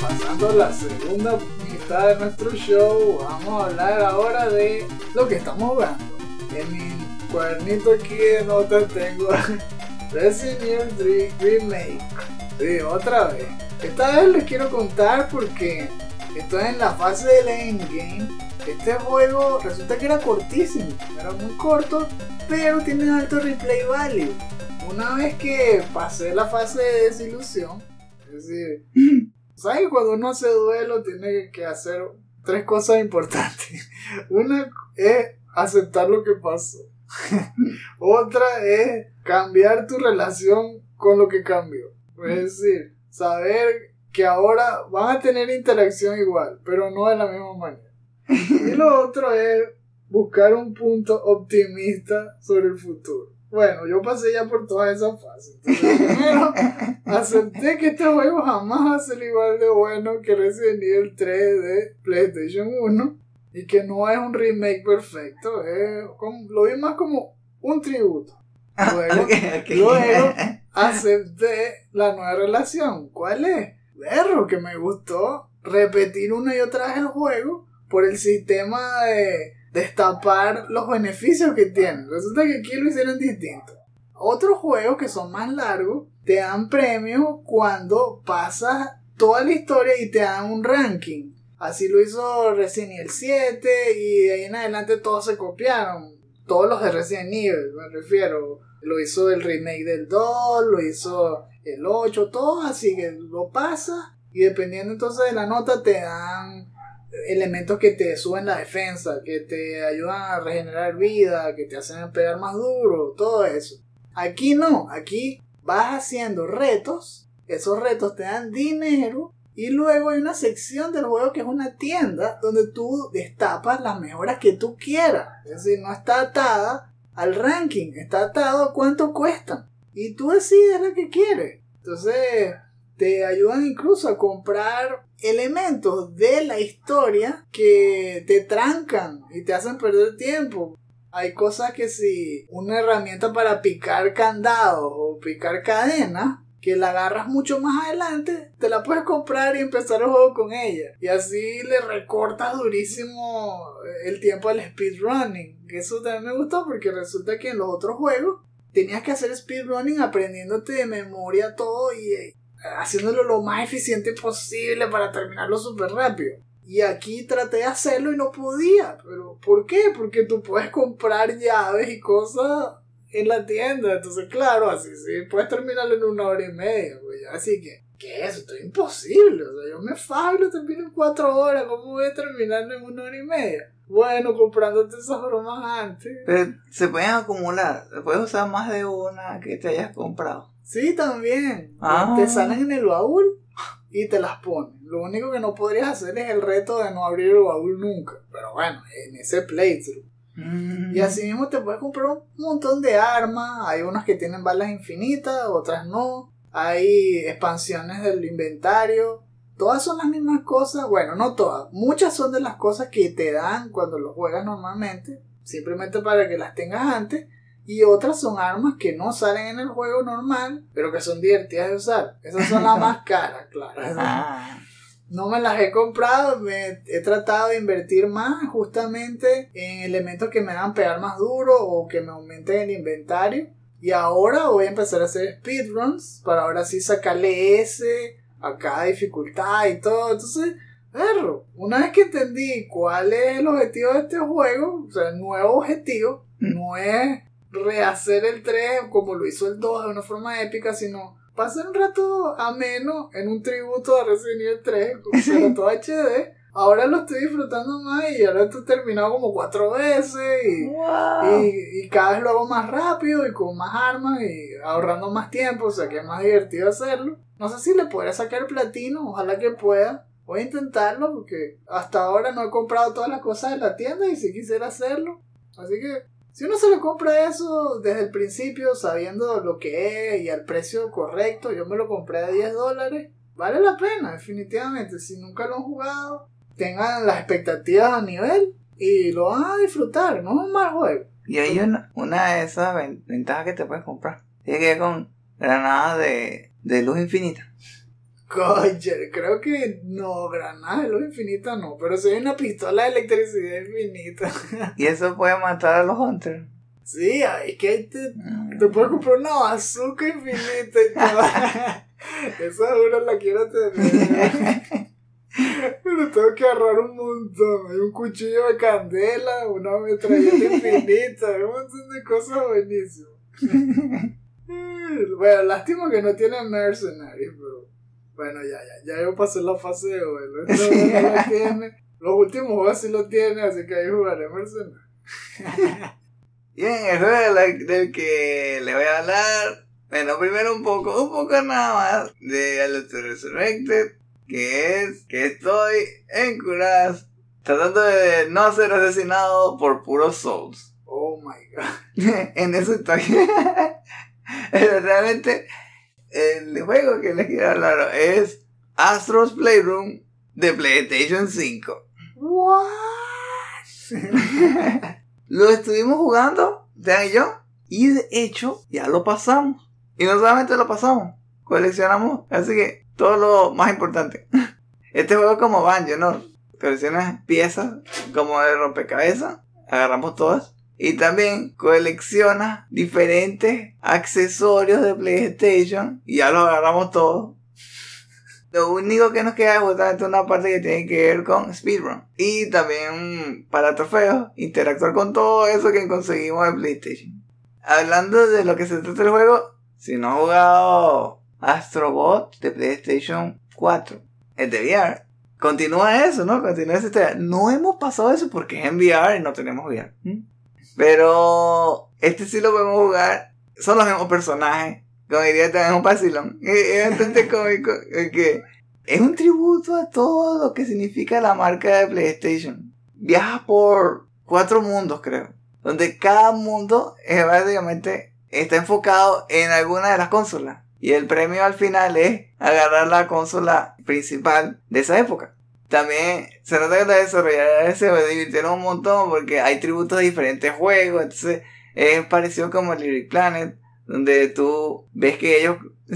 Pasando a la segunda mitad de nuestro show, vamos a hablar ahora de lo que estamos jugando. En mi cuadernito aquí de notas tengo Resident Evil 3 Remake. Sí, otra vez. Esta vez les quiero contar porque estoy en la fase del endgame. Este juego resulta que era cortísimo, era muy corto, pero tiene alto replay value. Una vez que pasé la fase de desilusión, es decir, ¿sabes cuando uno hace duelo tiene que hacer tres cosas importantes? Una es aceptar lo que pasó. Otra es cambiar tu relación con lo que cambió. Es decir, saber que ahora van a tener interacción igual, pero no de la misma manera. Y lo otro es buscar un punto optimista sobre el futuro. Bueno, yo pasé ya por todas esas fases. Entonces, primero, acepté que este juego jamás va a ser igual de bueno que Resident Evil 3 de PlayStation 1 y que no es un remake perfecto. Es como- lo vi más como un tributo. Luego, acepté la nueva relación. ¿Cuál es? Verro, que me gustó repetir una y otra vez el juego por el sistema de destapar los beneficios que tiene. Resulta que aquí lo hicieron distinto. Otros juegos que son más largos te dan premios cuando pasas toda la historia y te dan un ranking. Así lo hizo Resident Evil 7 y de ahí en adelante todos se copiaron. Todos los de Resident Evil, me refiero. Lo hizo el remake del 2, lo hizo el 8, todos así que lo pasas y dependiendo entonces de la nota te dan elementos que te suben la defensa, que te ayudan a regenerar vida, que te hacen pegar más duro, todo eso. Aquí no, aquí vas haciendo retos, esos retos te dan dinero y luego hay una sección del juego que es una tienda donde tú destapas las mejoras que tú quieras. Es decir, no está atada al ranking, está atado a cuánto cuestan. Y tú decides lo que quieres. Entonces, te ayudan incluso a comprar elementos de la historia que te trancan y te hacen perder tiempo. Hay cosas que si una herramienta para picar candados o picar cadenas, que la agarras mucho más adelante, te la puedes comprar y empezar el juego con ella. Y así le recortas durísimo el tiempo al speedrunning. Eso también me gustó porque resulta que en los otros juegos tenías que hacer speedrunning aprendiéndote de memoria todo y eh, haciéndolo lo más eficiente posible para terminarlo súper rápido. Y aquí traté de hacerlo y no podía. ¿Pero por qué? Porque tú puedes comprar llaves y cosas en la tienda. Entonces, claro, así sí, puedes terminarlo en una hora y media. Pues, así que, ¿qué es eso? Esto es imposible. O sea, yo me y lo termino en cuatro horas. ¿Cómo voy a terminarlo en una hora y media? Bueno, comprándote esas bromas antes. Pero se pueden acumular. Puedes usar más de una que te hayas comprado. Sí, también. Ah. Te salen en el baúl y te las ponen. Lo único que no podrías hacer es el reto de no abrir el baúl nunca. Pero bueno, en ese playthrough. Mm. Y así mismo te puedes comprar un montón de armas. Hay unas que tienen balas infinitas, otras no. Hay expansiones del inventario. Todas son las mismas cosas. Bueno, no todas. Muchas son de las cosas que te dan cuando lo juegas normalmente. Simplemente para que las tengas antes. Y otras son armas que no salen en el juego normal, pero que son divertidas de usar. Esas son las más caras, claro. Ah. No me las he comprado, me he tratado de invertir más justamente en elementos que me hagan pegar más duro o que me aumenten el inventario. Y ahora voy a empezar a hacer speedruns para ahora sí sacarle ese a cada dificultad y todo. Entonces, perro, una vez que entendí cuál es el objetivo de este juego, o sea, el nuevo objetivo, no es rehacer el 3 como lo hizo el 2 de una forma épica, sino pasar un rato ameno en un tributo a Resident Evil 3, pero todo HD. Ahora lo estoy disfrutando más y ahora estoy terminado como cuatro veces y, Wow. y, y cada vez lo hago más rápido y con más armas y ahorrando más tiempo, o sea que es más divertido hacerlo. No sé si le podré sacar platino, ojalá que pueda. Voy a intentarlo porque hasta ahora no he comprado todas las cosas de la tienda y si quisiera hacerlo. Así que si uno se lo compra eso desde el principio, sabiendo lo que es y al precio correcto, yo me lo compré a 10 dólares, vale la pena, definitivamente. Si nunca lo han jugado, tengan las expectativas a nivel y lo van a disfrutar, no es un mal juego. Y hay una, una de esas ven- ventajas que te puedes comprar. Tiene que ver con granadas de, de luz infinita. Coño, creo que no, granada de luz infinita no, pero si hay una pistola de electricidad infinita. Y eso puede matar a los hunters. Sí, es que te, Mm. te puedes comprar una bazooka infinita y todo. Esa dura la quiero tener. Pero tengo que agarrar un montón. Hay un cuchillo de candela, una metralleta infinita, un montón de cosas buenísimas. Bueno, lástima que no tiene mercenarios, bueno, ya, ya, ya yo pasé la fase de vuelo. Esto no lo tiene. Los últimos juegos sí lo tiene, así que ahí jugaré mercenarios. Bien, el juego de la- del que le voy a hablar. Bueno, primero un poco, un poco nada más de Alert Resurrected, que es que estoy en curas tratando de no ser asesinado por puros souls. Oh my god. en eso estoy. Realmente el juego que les quiero hablar es Astro's Playroom de PlayStation 5. What? Lo estuvimos jugando, Dan y yo, y de hecho ya lo pasamos. Y no solamente lo pasamos, coleccionamos, así que todo lo más importante. Este juego es como Banjo, ¿no? Coleccionas piezas como de rompecabezas, agarramos todas. Y también coleccionas diferentes accesorios de PlayStation y ya los agarramos todos. Lo único que nos queda es justamente una parte que tiene que ver con speedrun. Y también para trofeos, interactuar con todo eso que conseguimos en PlayStation. Hablando de lo que se trata el juego, si no has jugado Astrobot de PlayStation 4, es de VR. Continúa eso, ¿no? Continúa esa historia. No hemos pasado eso porque es en VR y no tenemos VR. ¿Mm? Pero este sí lo podemos jugar. Son los mismos personajes. Como diría también un vacilón. Es bastante cómico. es que es un tributo a todo lo que significa la marca de PlayStation. Viaja por cuatro mundos, creo. Donde cada mundo es básicamente está enfocado en alguna de las consolas. Y el premio al final es agarrar la consola principal de esa época. También se nota que los desarrolladores se divirtieron un montón porque hay tributos de diferentes juegos. Entonces es parecido como Lyric Planet, donde tú ves que ellos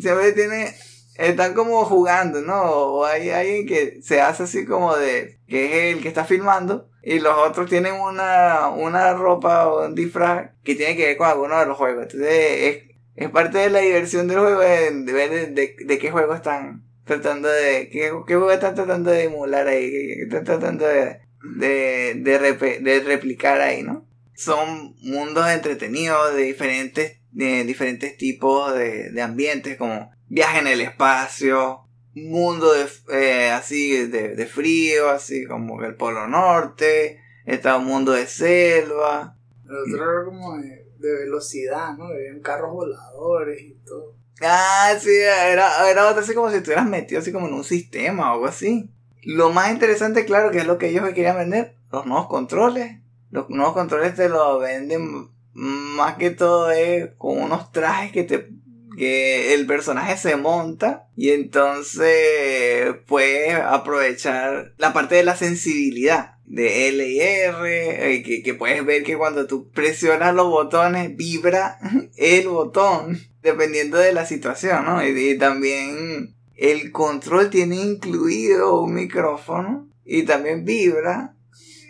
siempre tienen, están como jugando, ¿no? O hay alguien que se hace así como de, que es el que está filmando, y los otros tienen una, una ropa o un disfraz que tiene que ver con alguno de los juegos. Entonces es, es parte de la diversión del juego de, ver de- de qué juego están tratando de, qué, qué juego están tratando de emular ahí, qué, están tratando de, de, de, repe- de replicar ahí, ¿no? Son mundos entretenidos de diferentes, de diferentes tipos de, de ambientes, como viaje en el espacio, mundo de, eh, así de, de frío, así como el Polo Norte, está un mundo de selva. El otro era como de, de velocidad, ¿no? Habían carros voladores y todo. Ah, sí, era, era así como si estuvieras metido así como en un sistema o algo así. Lo más interesante, claro, que es lo que ellos querían vender, los nuevos controles. Los nuevos controles te lo venden más que todo es con unos trajes que te que el personaje se monta y entonces puede aprovechar la parte de la sensibilidad de L y R, eh, que, puedes ver que cuando tú presionas los botones vibra el botón, dependiendo de la situación, ¿no? Y, también el control tiene incluido un micrófono y también vibra.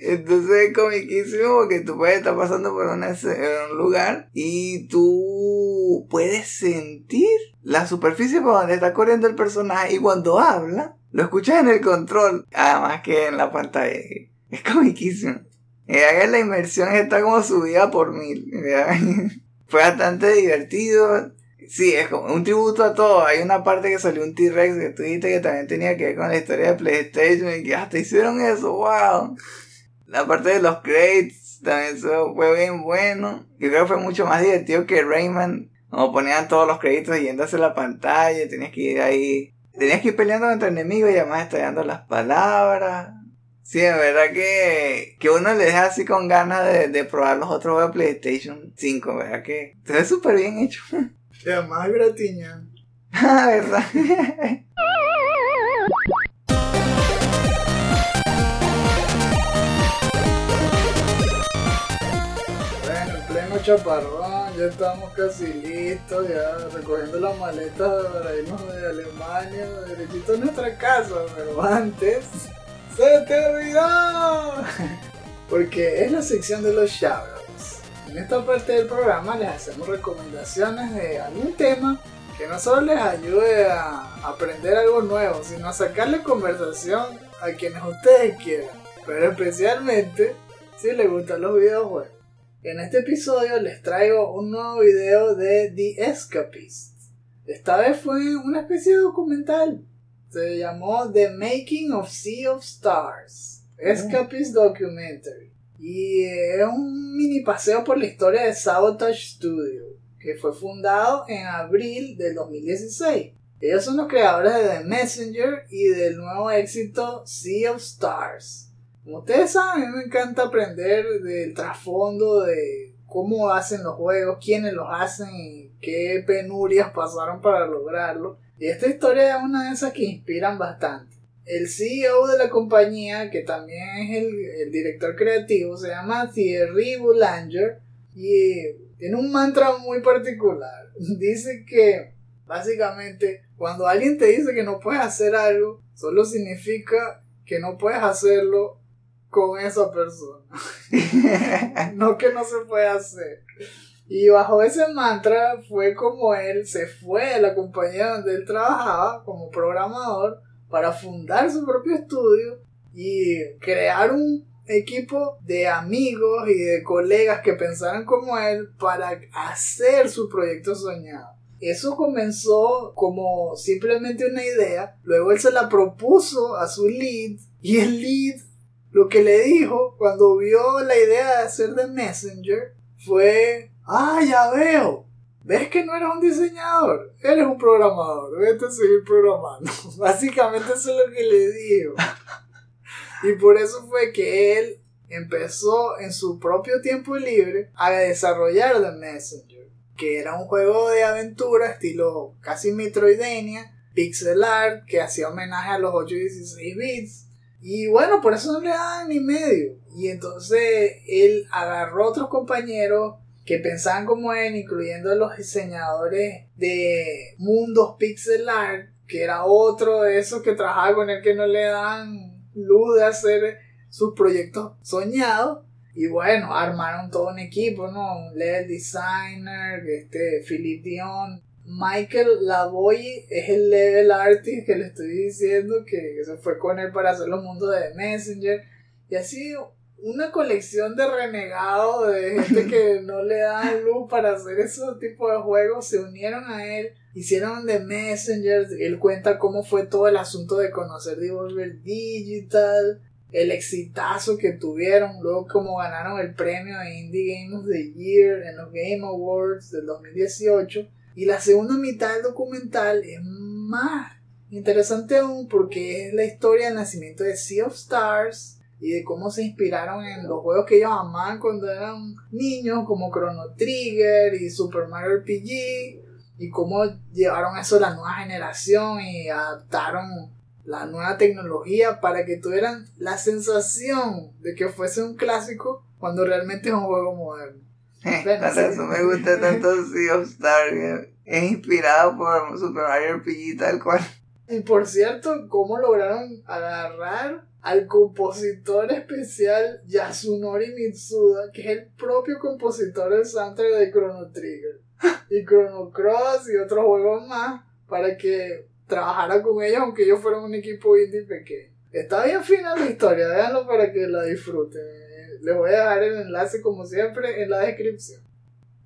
Entonces es comiquísimo porque tú puedes estar pasando por un lugar y tú puedes sentir la superficie por donde está corriendo el personaje y cuando habla lo escuchas en el control, además que en la pantalla. Es comiquísimo. Y haga la inmersión está como subida por mil. Fue bastante divertido. Sí, es como un tributo a todo. Hay una parte que salió un T-Rex que tú dijiste que también tenía que ver con la historia de PlayStation y que hasta hicieron eso, wow. La parte de los crates también fue bien bueno. Yo creo que fue mucho más divertido que Rayman. Como ponían todos los créditos yéndose a la pantalla, tenías que ir ahí. Tenías que ir peleando contra enemigos y además estallando las palabras. Sí, de verdad que, que uno le deja así con ganas de, de probar los otros juegos de PlayStation 5, ¿verdad? Que se ve súper bien hecho. Y además gratiñan. Ah, ¿verdad? Bueno, en pleno chaparrón, ya estamos casi listos, ya recogiendo las maletas para irnos de Alemania, derechito a nuestra casa, pero antes, ¡se te olvidó! Porque es la sección de los shoutouts. En esta parte del programa les hacemos recomendaciones de algún tema que no solo les ayude a aprender algo nuevo, sino a sacarle conversación a quienes ustedes quieran, pero especialmente si les gustan los videojuegos. En este episodio les traigo un nuevo video de The Escapist. Esta vez fue una especie de documental. Se llamó The Making of Sea of Stars. Escapist Documentary. Y es un mini paseo por la historia de Sabotage Studio, que fue fundado en abril del 2016. Ellos son los creadores de The Messenger y del nuevo éxito Sea of Stars. Como ustedes saben, a mí me encanta aprender del trasfondo de cómo hacen los juegos, quiénes los hacen y qué penurias pasaron para lograrlo. Y esta historia es una de esas que inspiran bastante. El CEO de la compañía, que también es el, director creativo, se llama Thierry Boulanger y tiene un mantra muy particular. Dice que básicamente cuando alguien te dice que no puedes hacer algo, solo significa que no puedes hacerlo con esa persona. no que no se puede hacer. Y bajo ese mantra fue como él se fue de la compañía donde él trabajaba como programador para fundar su propio estudio y crear un equipo de amigos y de colegas que pensaran como él para hacer su proyecto soñado. Eso comenzó como simplemente una idea, luego él se la propuso a su lead y el lead lo que le dijo cuando vio la idea de hacer The Messenger fue, ah, ya veo, ves que no eres un diseñador, eres un programador, vete a seguir programando. Básicamente eso es lo que le dijo. Y por eso fue que él empezó en su propio tiempo libre a desarrollar The Messenger, que era un juego de aventura estilo casi Metroidvania, pixel art, que hacía homenaje a los 8 y 16 bits. Y bueno, por eso no le daban ni medio. Y entonces él agarró a otros compañeros que pensaban como él, incluyendo a los diseñadores de mundos pixel art, que era otro de esos que trabajaba con él que no le dan luz de hacer sus proyectos soñados. Y bueno, armaron todo un equipo, ¿no? Un level designer, este, Philip Dion, Michael Lavoy es el level artist que le estoy diciendo que, se fue con él para hacer los mundos de Messenger. Y así una colección de renegados, de gente que no le dan luz para hacer esos tipos de juegos, se unieron a él, hicieron The Messenger. Él cuenta cómo fue todo el asunto de conocer Devolver Digital, el exitazo que tuvieron, luego cómo ganaron el premio de Indie Game of the Year en los Game Awards del 2018. Y la segunda mitad del documental es más interesante aún porque es la historia del nacimiento de Sea of Stars y de cómo se inspiraron en los juegos que ellos amaban cuando eran niños como Chrono Trigger y Super Mario RPG y cómo llevaron eso a la nueva generación y adaptaron la nueva tecnología para que tuvieran la sensación de que fuese un clásico cuando realmente es un juego moderno. Bueno, Por eso me gusta tanto Sea of Star. Es inspirado por Super Mario RPG tal cual. Y por cierto, cómo lograron agarrar al compositor especial Yasunori Mitsuda, que es el propio compositor del soundtrack de Chrono Trigger y Chrono Cross y otros juegos más, para que trabajara con ellos, aunque ellos fueron un equipo indie pequeño. Está bien fina la historia, véanlo para que la disfruten. Les voy a dejar el enlace, como siempre, en la descripción.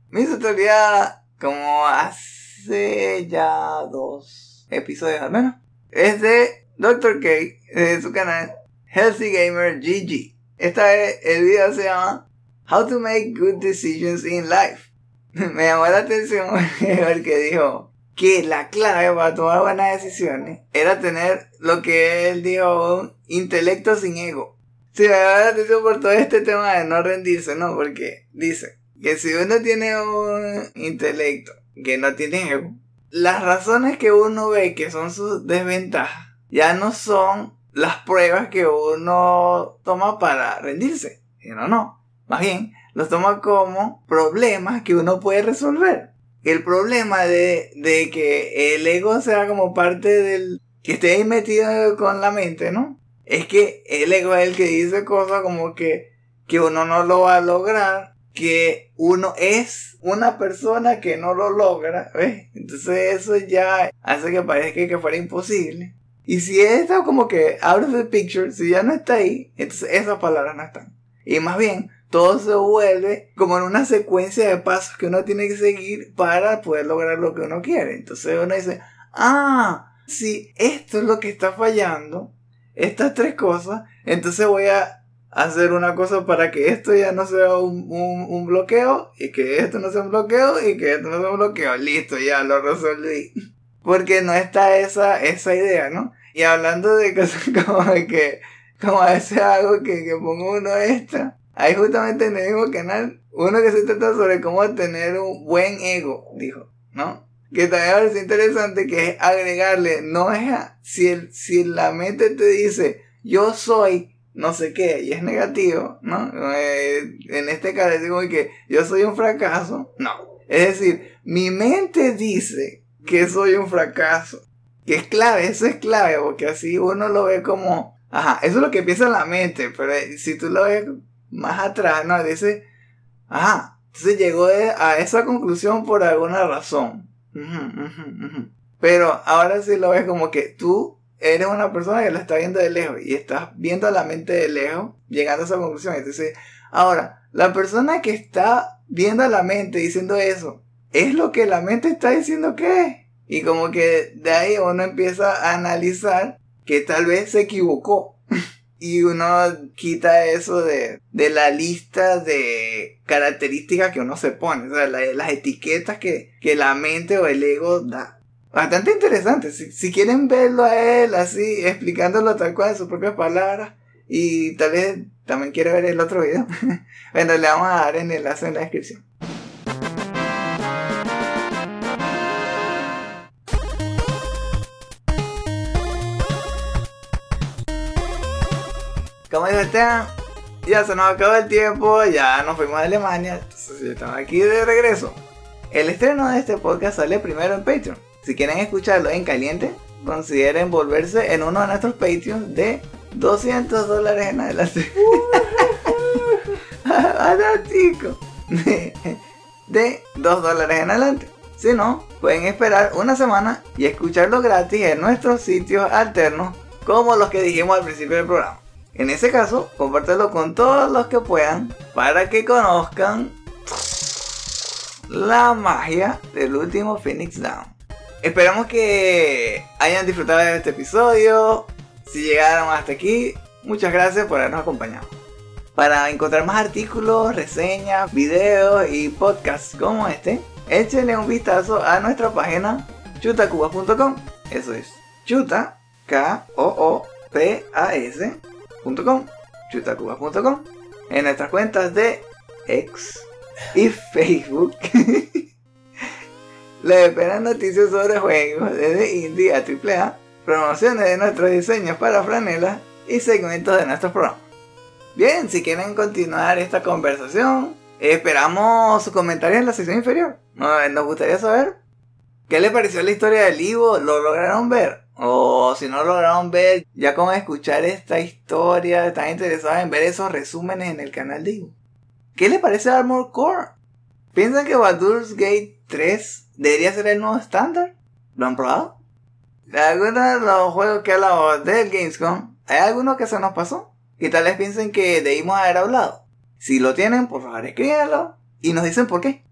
Me hizo teoría como hace ya dos episodios al menos. Es de Dr. K, de su canal Healthy Gamer GG. Esta vez el video se llama How to Make Good Decisions in Life. Me llamó la atención porque dijo que la clave para tomar buenas decisiones era tener lo que él dijo un intelecto sin ego. Sí, me llamó la atención por todo este tema de no rendirse, ¿no? Porque dice que si uno tiene un intelecto que no tiene ego, las razones que uno ve que son sus desventajas ya no son las pruebas que uno toma para rendirse. Sino no. Más bien, los toma como problemas que uno puede resolver. El problema de, de que el ego sea como parte del... que esté ahí metido con la mente, ¿no? Es que el ego es el que dice cosas como que, que uno no lo va a lograr, que uno es una persona que no lo logra, ¿ves? Entonces eso ya hace que parezca que fuera imposible. Y si está como que out of the picture, si ya no está ahí, entonces esas palabras no están. Y más bien, todo se vuelve como en una secuencia de pasos que uno tiene que seguir para poder lograr lo que uno quiere. Entonces uno dice, ah, si esto es lo que está fallando, estas tres cosas, entonces voy a hacer una cosa para que esto ya no sea un, bloqueo y que esto no sea un bloqueo y que esto no sea un bloqueo. Listo, ya lo resolví. Porque no está esa, esa idea, ¿no? Y hablando de cosas como de que, como a veces hago que, que pongo uno extra, hay justamente en el mismo canal uno que se trata sobre cómo tener un buen ego, dijo, ¿no? Que también parece interesante que es agregarle, no es a, si, el, si la mente te dice, yo soy no sé qué, y es negativo, ¿no? Eh, en este caso digo que yo soy un fracaso, no. Es decir, mi mente dice que soy un fracaso. Que es clave, eso es clave, porque así uno lo ve como, ajá, eso es lo que piensa la mente, pero eh, si tú lo ves más atrás, ¿no? Dice, ajá, entonces llegó a esa conclusión por alguna razón. Pero ahora sí lo ves como que tú eres una persona que la está viendo de lejos y estás viendo a la mente de lejos, llegando a esa conclusión. Entonces, ahora, la persona que está viendo a la mente diciendo eso, ¿es lo que la mente está diciendo que es? Y como que de ahí uno empieza a analizar que tal vez se equivocó. Y uno quita eso de, de la lista de características que uno se pone, o sea, la- las etiquetas que, que la mente o el ego da. Bastante interesante. Si, si quieren verlo a él así, explicándolo tal cual en sus propias palabras, y tal vez también quiere ver el otro video, bueno, le vamos a dar el enlace en la descripción. Como dijo Esteban, ya se nos acabó el tiempo, ya nos fuimos a Alemania, estamos aquí de regreso. El estreno de este podcast sale primero en Patreon. Si quieren escucharlo en caliente, consideren volverse en uno de nuestros Patreons de 200 dólares en adelante. ah, chico. De 2 dólares en adelante. Si no, pueden esperar una semana y escucharlo gratis en nuestros sitios alternos, como los que dijimos al principio del programa. En ese caso, compártelo con todos los que puedan para que conozcan la magia del último Phoenix Down. Esperamos que hayan disfrutado de este episodio. Si llegaron hasta aquí, muchas gracias por habernos acompañado. Para encontrar más artículos, reseñas, videos y podcasts como este, échenle un vistazo a nuestra página chutacubas.com. Eso es chuta, K-O-O-P-A-S.com, chutacubas.com. En nuestras cuentas de X y Facebook. Les esperan noticias sobre juegos desde indie a AAA, promociones de nuestros diseños para franelas y segmentos de nuestros programas. Bien, si quieren continuar esta conversación, esperamos sus comentarios en la sección inferior. Nos gustaría saber qué les pareció la historia del Ivo, lo lograron ver. O si no lo lograron ver, ya con escuchar esta historia, están interesados en ver esos resúmenes en el canal de. ¿Qué les parece Armor Core? ¿Piensan que Baldur's Gate 3 debería ser el nuevo estándar? ¿Lo han probado? Algunos de los juegos que hablamos del Gamescom, ¿hay alguno que se nos pasó? Y tal vez piensen que debimos haber hablado. Si lo tienen, por favor escríbanlo y nos dicen por qué.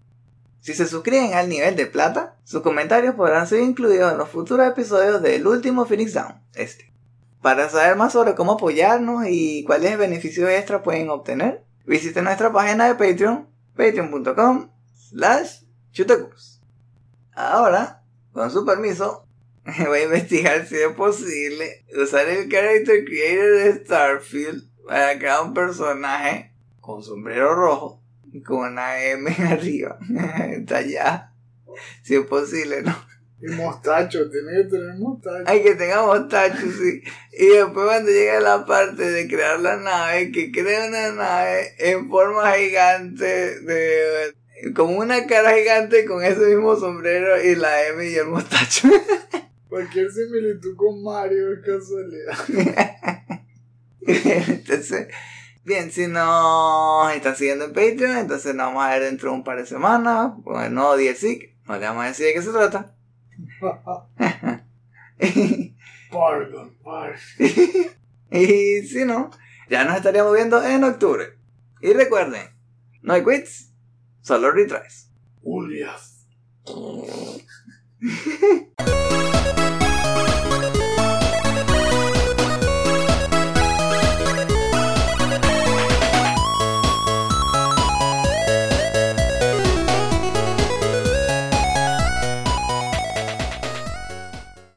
Si se suscriben al nivel de plata, sus comentarios podrán ser incluidos en los futuros episodios del último Phoenix Down, este. Para saber más sobre cómo apoyarnos y cuáles beneficios extra pueden obtener, visiten nuestra página de Patreon, patreon.com slash. Ahora, con su permiso, voy a investigar si es posible usar el Character Creator de Starfield para crear un personaje con sombrero rojo con una M arriba. Está allá. Si es posible, ¿no? Y mostacho, tiene que tener mostacho. Hay que tenga mostacho, sí. Y después cuando llega la parte de crear la nave, que crea una nave en forma gigante de... Como una cara gigante con ese mismo sombrero y la M y el mostacho. Cualquier similitud con Mario es casualidad. entonces, bien, si nos están siguiendo en Patreon, entonces nos vamos a ver dentro de un par de semanas con el nuevo. No le vamos a decir de qué se trata. Pargon. y si no, ya nos estaríamos viendo en octubre. Y recuerden, no hay quits, solo retries. Julias.